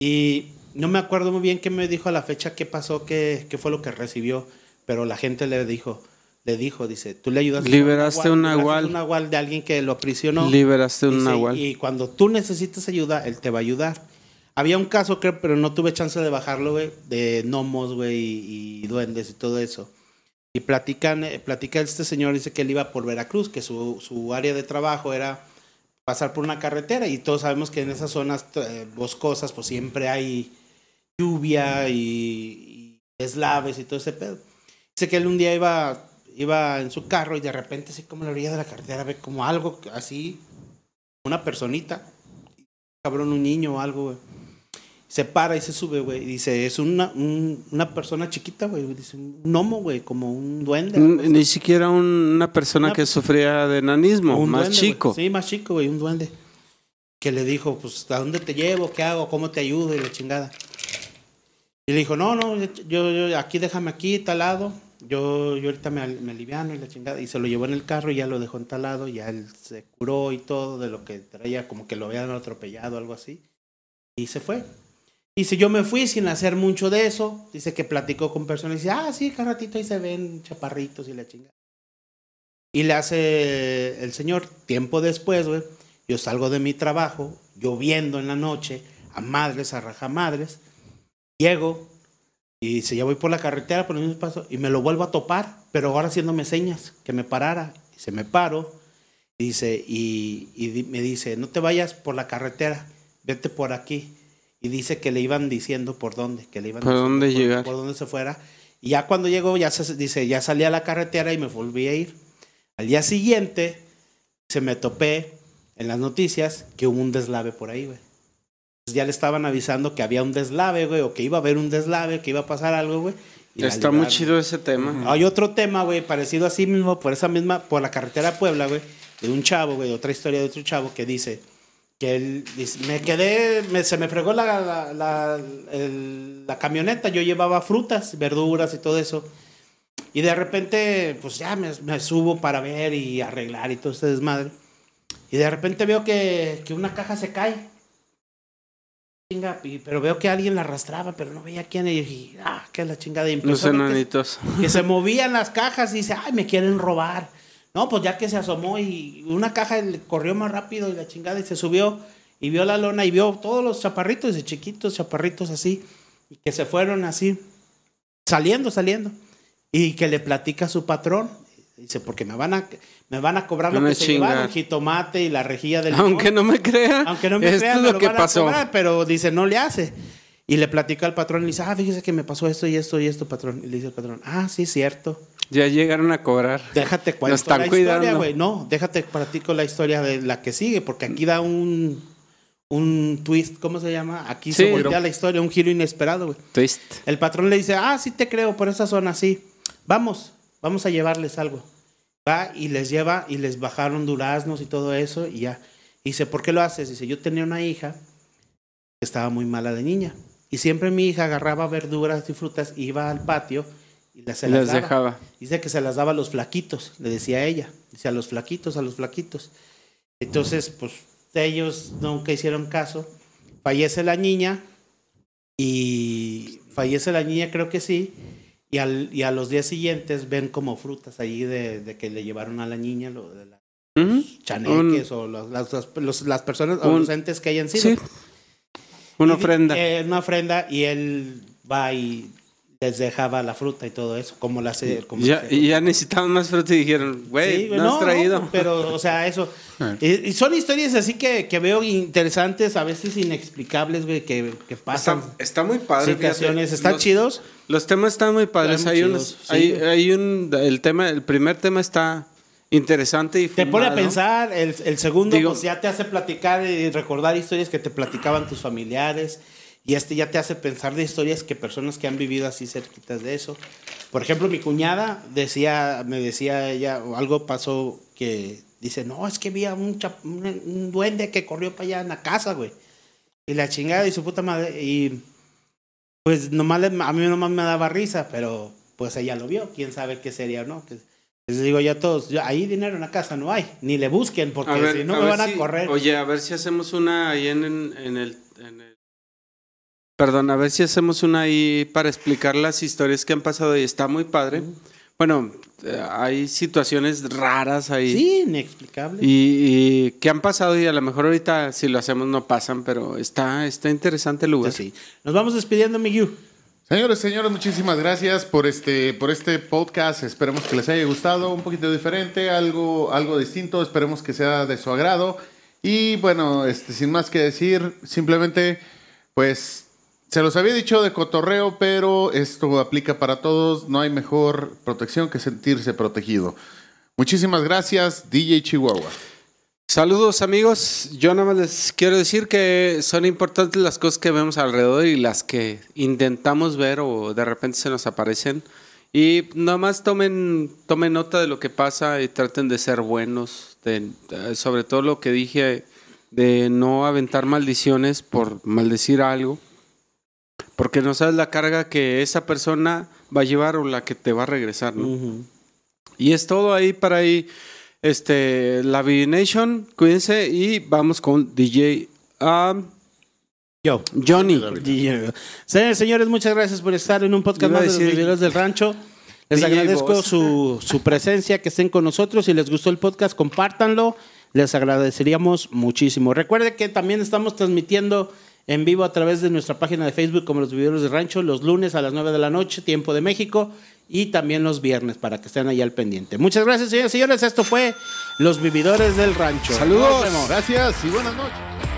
Y no me acuerdo muy bien qué me dijo a la fecha, qué pasó, qué, qué fue lo que recibió, pero la gente le dijo, le dijo, dice, tú le ayudaste. a Liberaste un liberaste nahual. un nahual de alguien que lo aprisionó. Liberaste un Dice, nahual. Y cuando tú necesites ayuda, él te va a ayudar. Había un caso, creo, pero no tuve chance de bajarlo, güey, de gnomos, güey, y, duendes y todo eso. Y platican, eh, platica este señor, dice que él iba por Veracruz, que su, su área de trabajo era pasar por una carretera y todos sabemos que en esas zonas eh, boscosas pues siempre hay lluvia y, y deslaves y todo ese pedo. Dice que él un día iba, iba en su carro y de repente así como la orilla de la carretera ve como algo así, una personita, cabrón, un niño o algo, güey. Se para y se sube, güey. Y dice, es una, un- una persona chiquita, güey. Dice, un gnomo, güey, como un duende. N- Ni siquiera un- una persona Una- que sufría de enanismo, un más duende, chico. Sí, más chico, güey, un duende. Que le dijo, pues, ¿a dónde te llevo? ¿Qué hago? ¿Cómo te ayudo? Y la chingada. Y le dijo, no, no, yo, yo aquí déjame aquí, tal lado. Yo, yo ahorita me, me aliviano y la chingada. Y se lo llevó en el carro y ya lo dejó en tal lado. Ya él se curó y todo de lo que traía, como que lo habían atropellado, algo así. Y se fue. Dice, yo me fui sin hacer mucho de eso. Dice que platicó con personas y dice, ah, sí, cada ratito ahí se ven chaparritos y la chingada. Y le hace el señor, tiempo después, güey, yo salgo de mi trabajo, lloviendo en la noche, a madres, a rajamadres, llego y dice, ya voy por la carretera, por el mismo paso, y me lo vuelvo a topar, pero ahora haciéndome señas, que me parara. Y se me paro, dice, y, y me dice, no te vayas por la carretera, vete por aquí. Y dice que le iban diciendo por dónde, que le iban ¿Por dónde llegar? Por dónde se fuera. Y ya cuando llegó, ya se, dice, ya salí a la carretera y me volví a ir. Al día siguiente, se me topé en las noticias que hubo un deslave por ahí, güey. Entonces ya le estaban avisando que había un deslave, güey, o que iba a haber un deslave, que iba a pasar algo, güey. y Está muy chido ese tema. Hay otro tema, güey, parecido así mismo, por esa misma, por la carretera a Puebla, güey, de un chavo, güey, otra historia de otro chavo que dice que él dice, me quedé, me- se me fregó la, la, la- el- la camioneta, yo llevaba frutas, verduras y todo eso. Y de repente, pues ya me, me subo para ver y arreglar y todo este desmadre. Y de repente veo que, que una caja se cae. Y- pero veo que alguien la arrastraba, pero no veía quién. Y dije, ah, qué la chingada. Y Los ver que- enanitos. que se movían las cajas y dice, ay, me quieren robar. No, pues ya que se asomó y una caja le corrió más rápido y la chingada y se subió y vio la lona y vio todos los chaparritos y chiquitos chaparritos así y que se fueron así saliendo, saliendo y que le platica a su patrón. Dice, porque me van a, me van a cobrar lo Van a que se llevaron, el jitomate y la rejilla del Aunque no me crean, aunque no me esto crean, es me lo que van a pasó. cobrar, pero dice, no le hace. Y le platica al patrón y le dice, ah, fíjese que me pasó esto y esto y esto, patrón. Y le dice el patrón, ah, sí, cierto. Ya llegaron a cobrar. Déjate cuento están la historia, cuidando. güey. No, déjate platico la historia de la que sigue, porque aquí da un, un twist, ¿cómo se llama? Aquí Sí. se voltea la historia, un giro inesperado, güey. Twist. El patrón le dice, ah, sí te creo, por esa zona, sí. Vamos, vamos a llevarles algo. Va y les lleva y les bajaron duraznos y todo eso y ya. Y dice, ¿por qué lo haces? Dice, yo tenía una hija que estaba muy mala de niña. Y siempre mi hija agarraba verduras y frutas, iba al patio y las, se Y las las daba. dejaba. Dice que se las daba a los flaquitos, le decía a ella. Dice, a los flaquitos, a los flaquitos. Entonces, pues ellos nunca hicieron caso. Fallece la niña y fallece la niña, creo que sí. Y, al, y a los días siguientes ven como frutas ahí de, de que le llevaron a la niña, lo de las Ujú. chaneques o los- las, las- los- las personas, o los entes que hayan sido. Sí. Una Y ofrenda. eh, una ofrenda y él va y les dejaba la fruta y todo eso, como la hace. Como Ya, y ya necesitaban más fruta y dijeron, güey, Sí, no, has traído. pero, o sea, eso. Y, y son historias así que, que veo interesantes, a veces inexplicables, güey, que, que pasan. Está, está muy padre. fíjate. situaciones. ¿Están Los- chidos? Los temas están muy padres. Están hay, unos- chidos, sí. hay, hay un, el tema, el primer tema está interesante y Te pone a pensar, el, el segundo Digo- pues ya te hace platicar y recordar historias que te platicaban tus familiares. Y este ya te hace pensar de historias que personas que han vivido así cerquitas de eso. Por ejemplo, mi cuñada decía, me decía ella, algo pasó que dice, no, es que vi a un, chap- un, un duende que corrió para allá en la casa, güey. Y la chingada y su puta madre. Y pues nomás le- a mí nomás me daba risa, pero pues ella lo vio. Quién sabe qué sería o no. Que- Les digo ya a todos, ya, ahí dinero en la casa no hay. Ni le busquen porque ver, si no me van si- a correr. Oye, a ver si hacemos una ahí en, en- en el, en el- Perdón, a ver si hacemos una ahí para explicar las historias que han pasado y está muy padre. Bueno, eh, hay situaciones raras ahí. Sí, inexplicable. Y, y que han pasado y a lo mejor ahorita si lo hacemos no pasan, pero está, está interesante el lugar. Sí. Nos vamos despidiendo, Miguel. Señores, señores, muchísimas gracias por este, por este podcast. Esperemos que les haya gustado, un poquito diferente, algo, algo distinto. Esperemos que sea de su agrado. Y bueno, este, sin más que decir, simplemente, pues, se los había dicho de cotorreo, pero esto aplica para todos. No hay mejor protección que sentirse protegido. Muchísimas gracias, DJ Chihuahua. Saludos amigos, yo nada más les quiero decir que son importantes las cosas que vemos alrededor y las que intentamos ver o de repente se nos aparecen. Y nada más tomen, tomen nota de lo que pasa y traten de ser buenos, de- eh, sobre todo lo que dije de no aventar maldiciones por maldecir algo, porque no sabes la carga que esa persona va a llevar o la que te va a regresar, ¿no? Y es todo ahí para ahí. Este, la V Nation, cuídense y vamos con DJ um, Yo. Johnny. Señores, señores, muchas gracias por estar en un podcast más de los viveros del rancho. Les DJ agradezco su, su presencia, que estén con nosotros. Si les gustó el podcast, compártanlo. Les agradeceríamos muchísimo. Recuerde que también estamos transmitiendo en vivo a través de nuestra página de Facebook como Los Viveros del Rancho los lunes a las 9 de la noche, tiempo de México, y también los viernes para que estén ahí al pendiente. Muchas gracias, señores y señores. Esto fue Los Vividores del Rancho. Saludos. Gracias y buenas noches.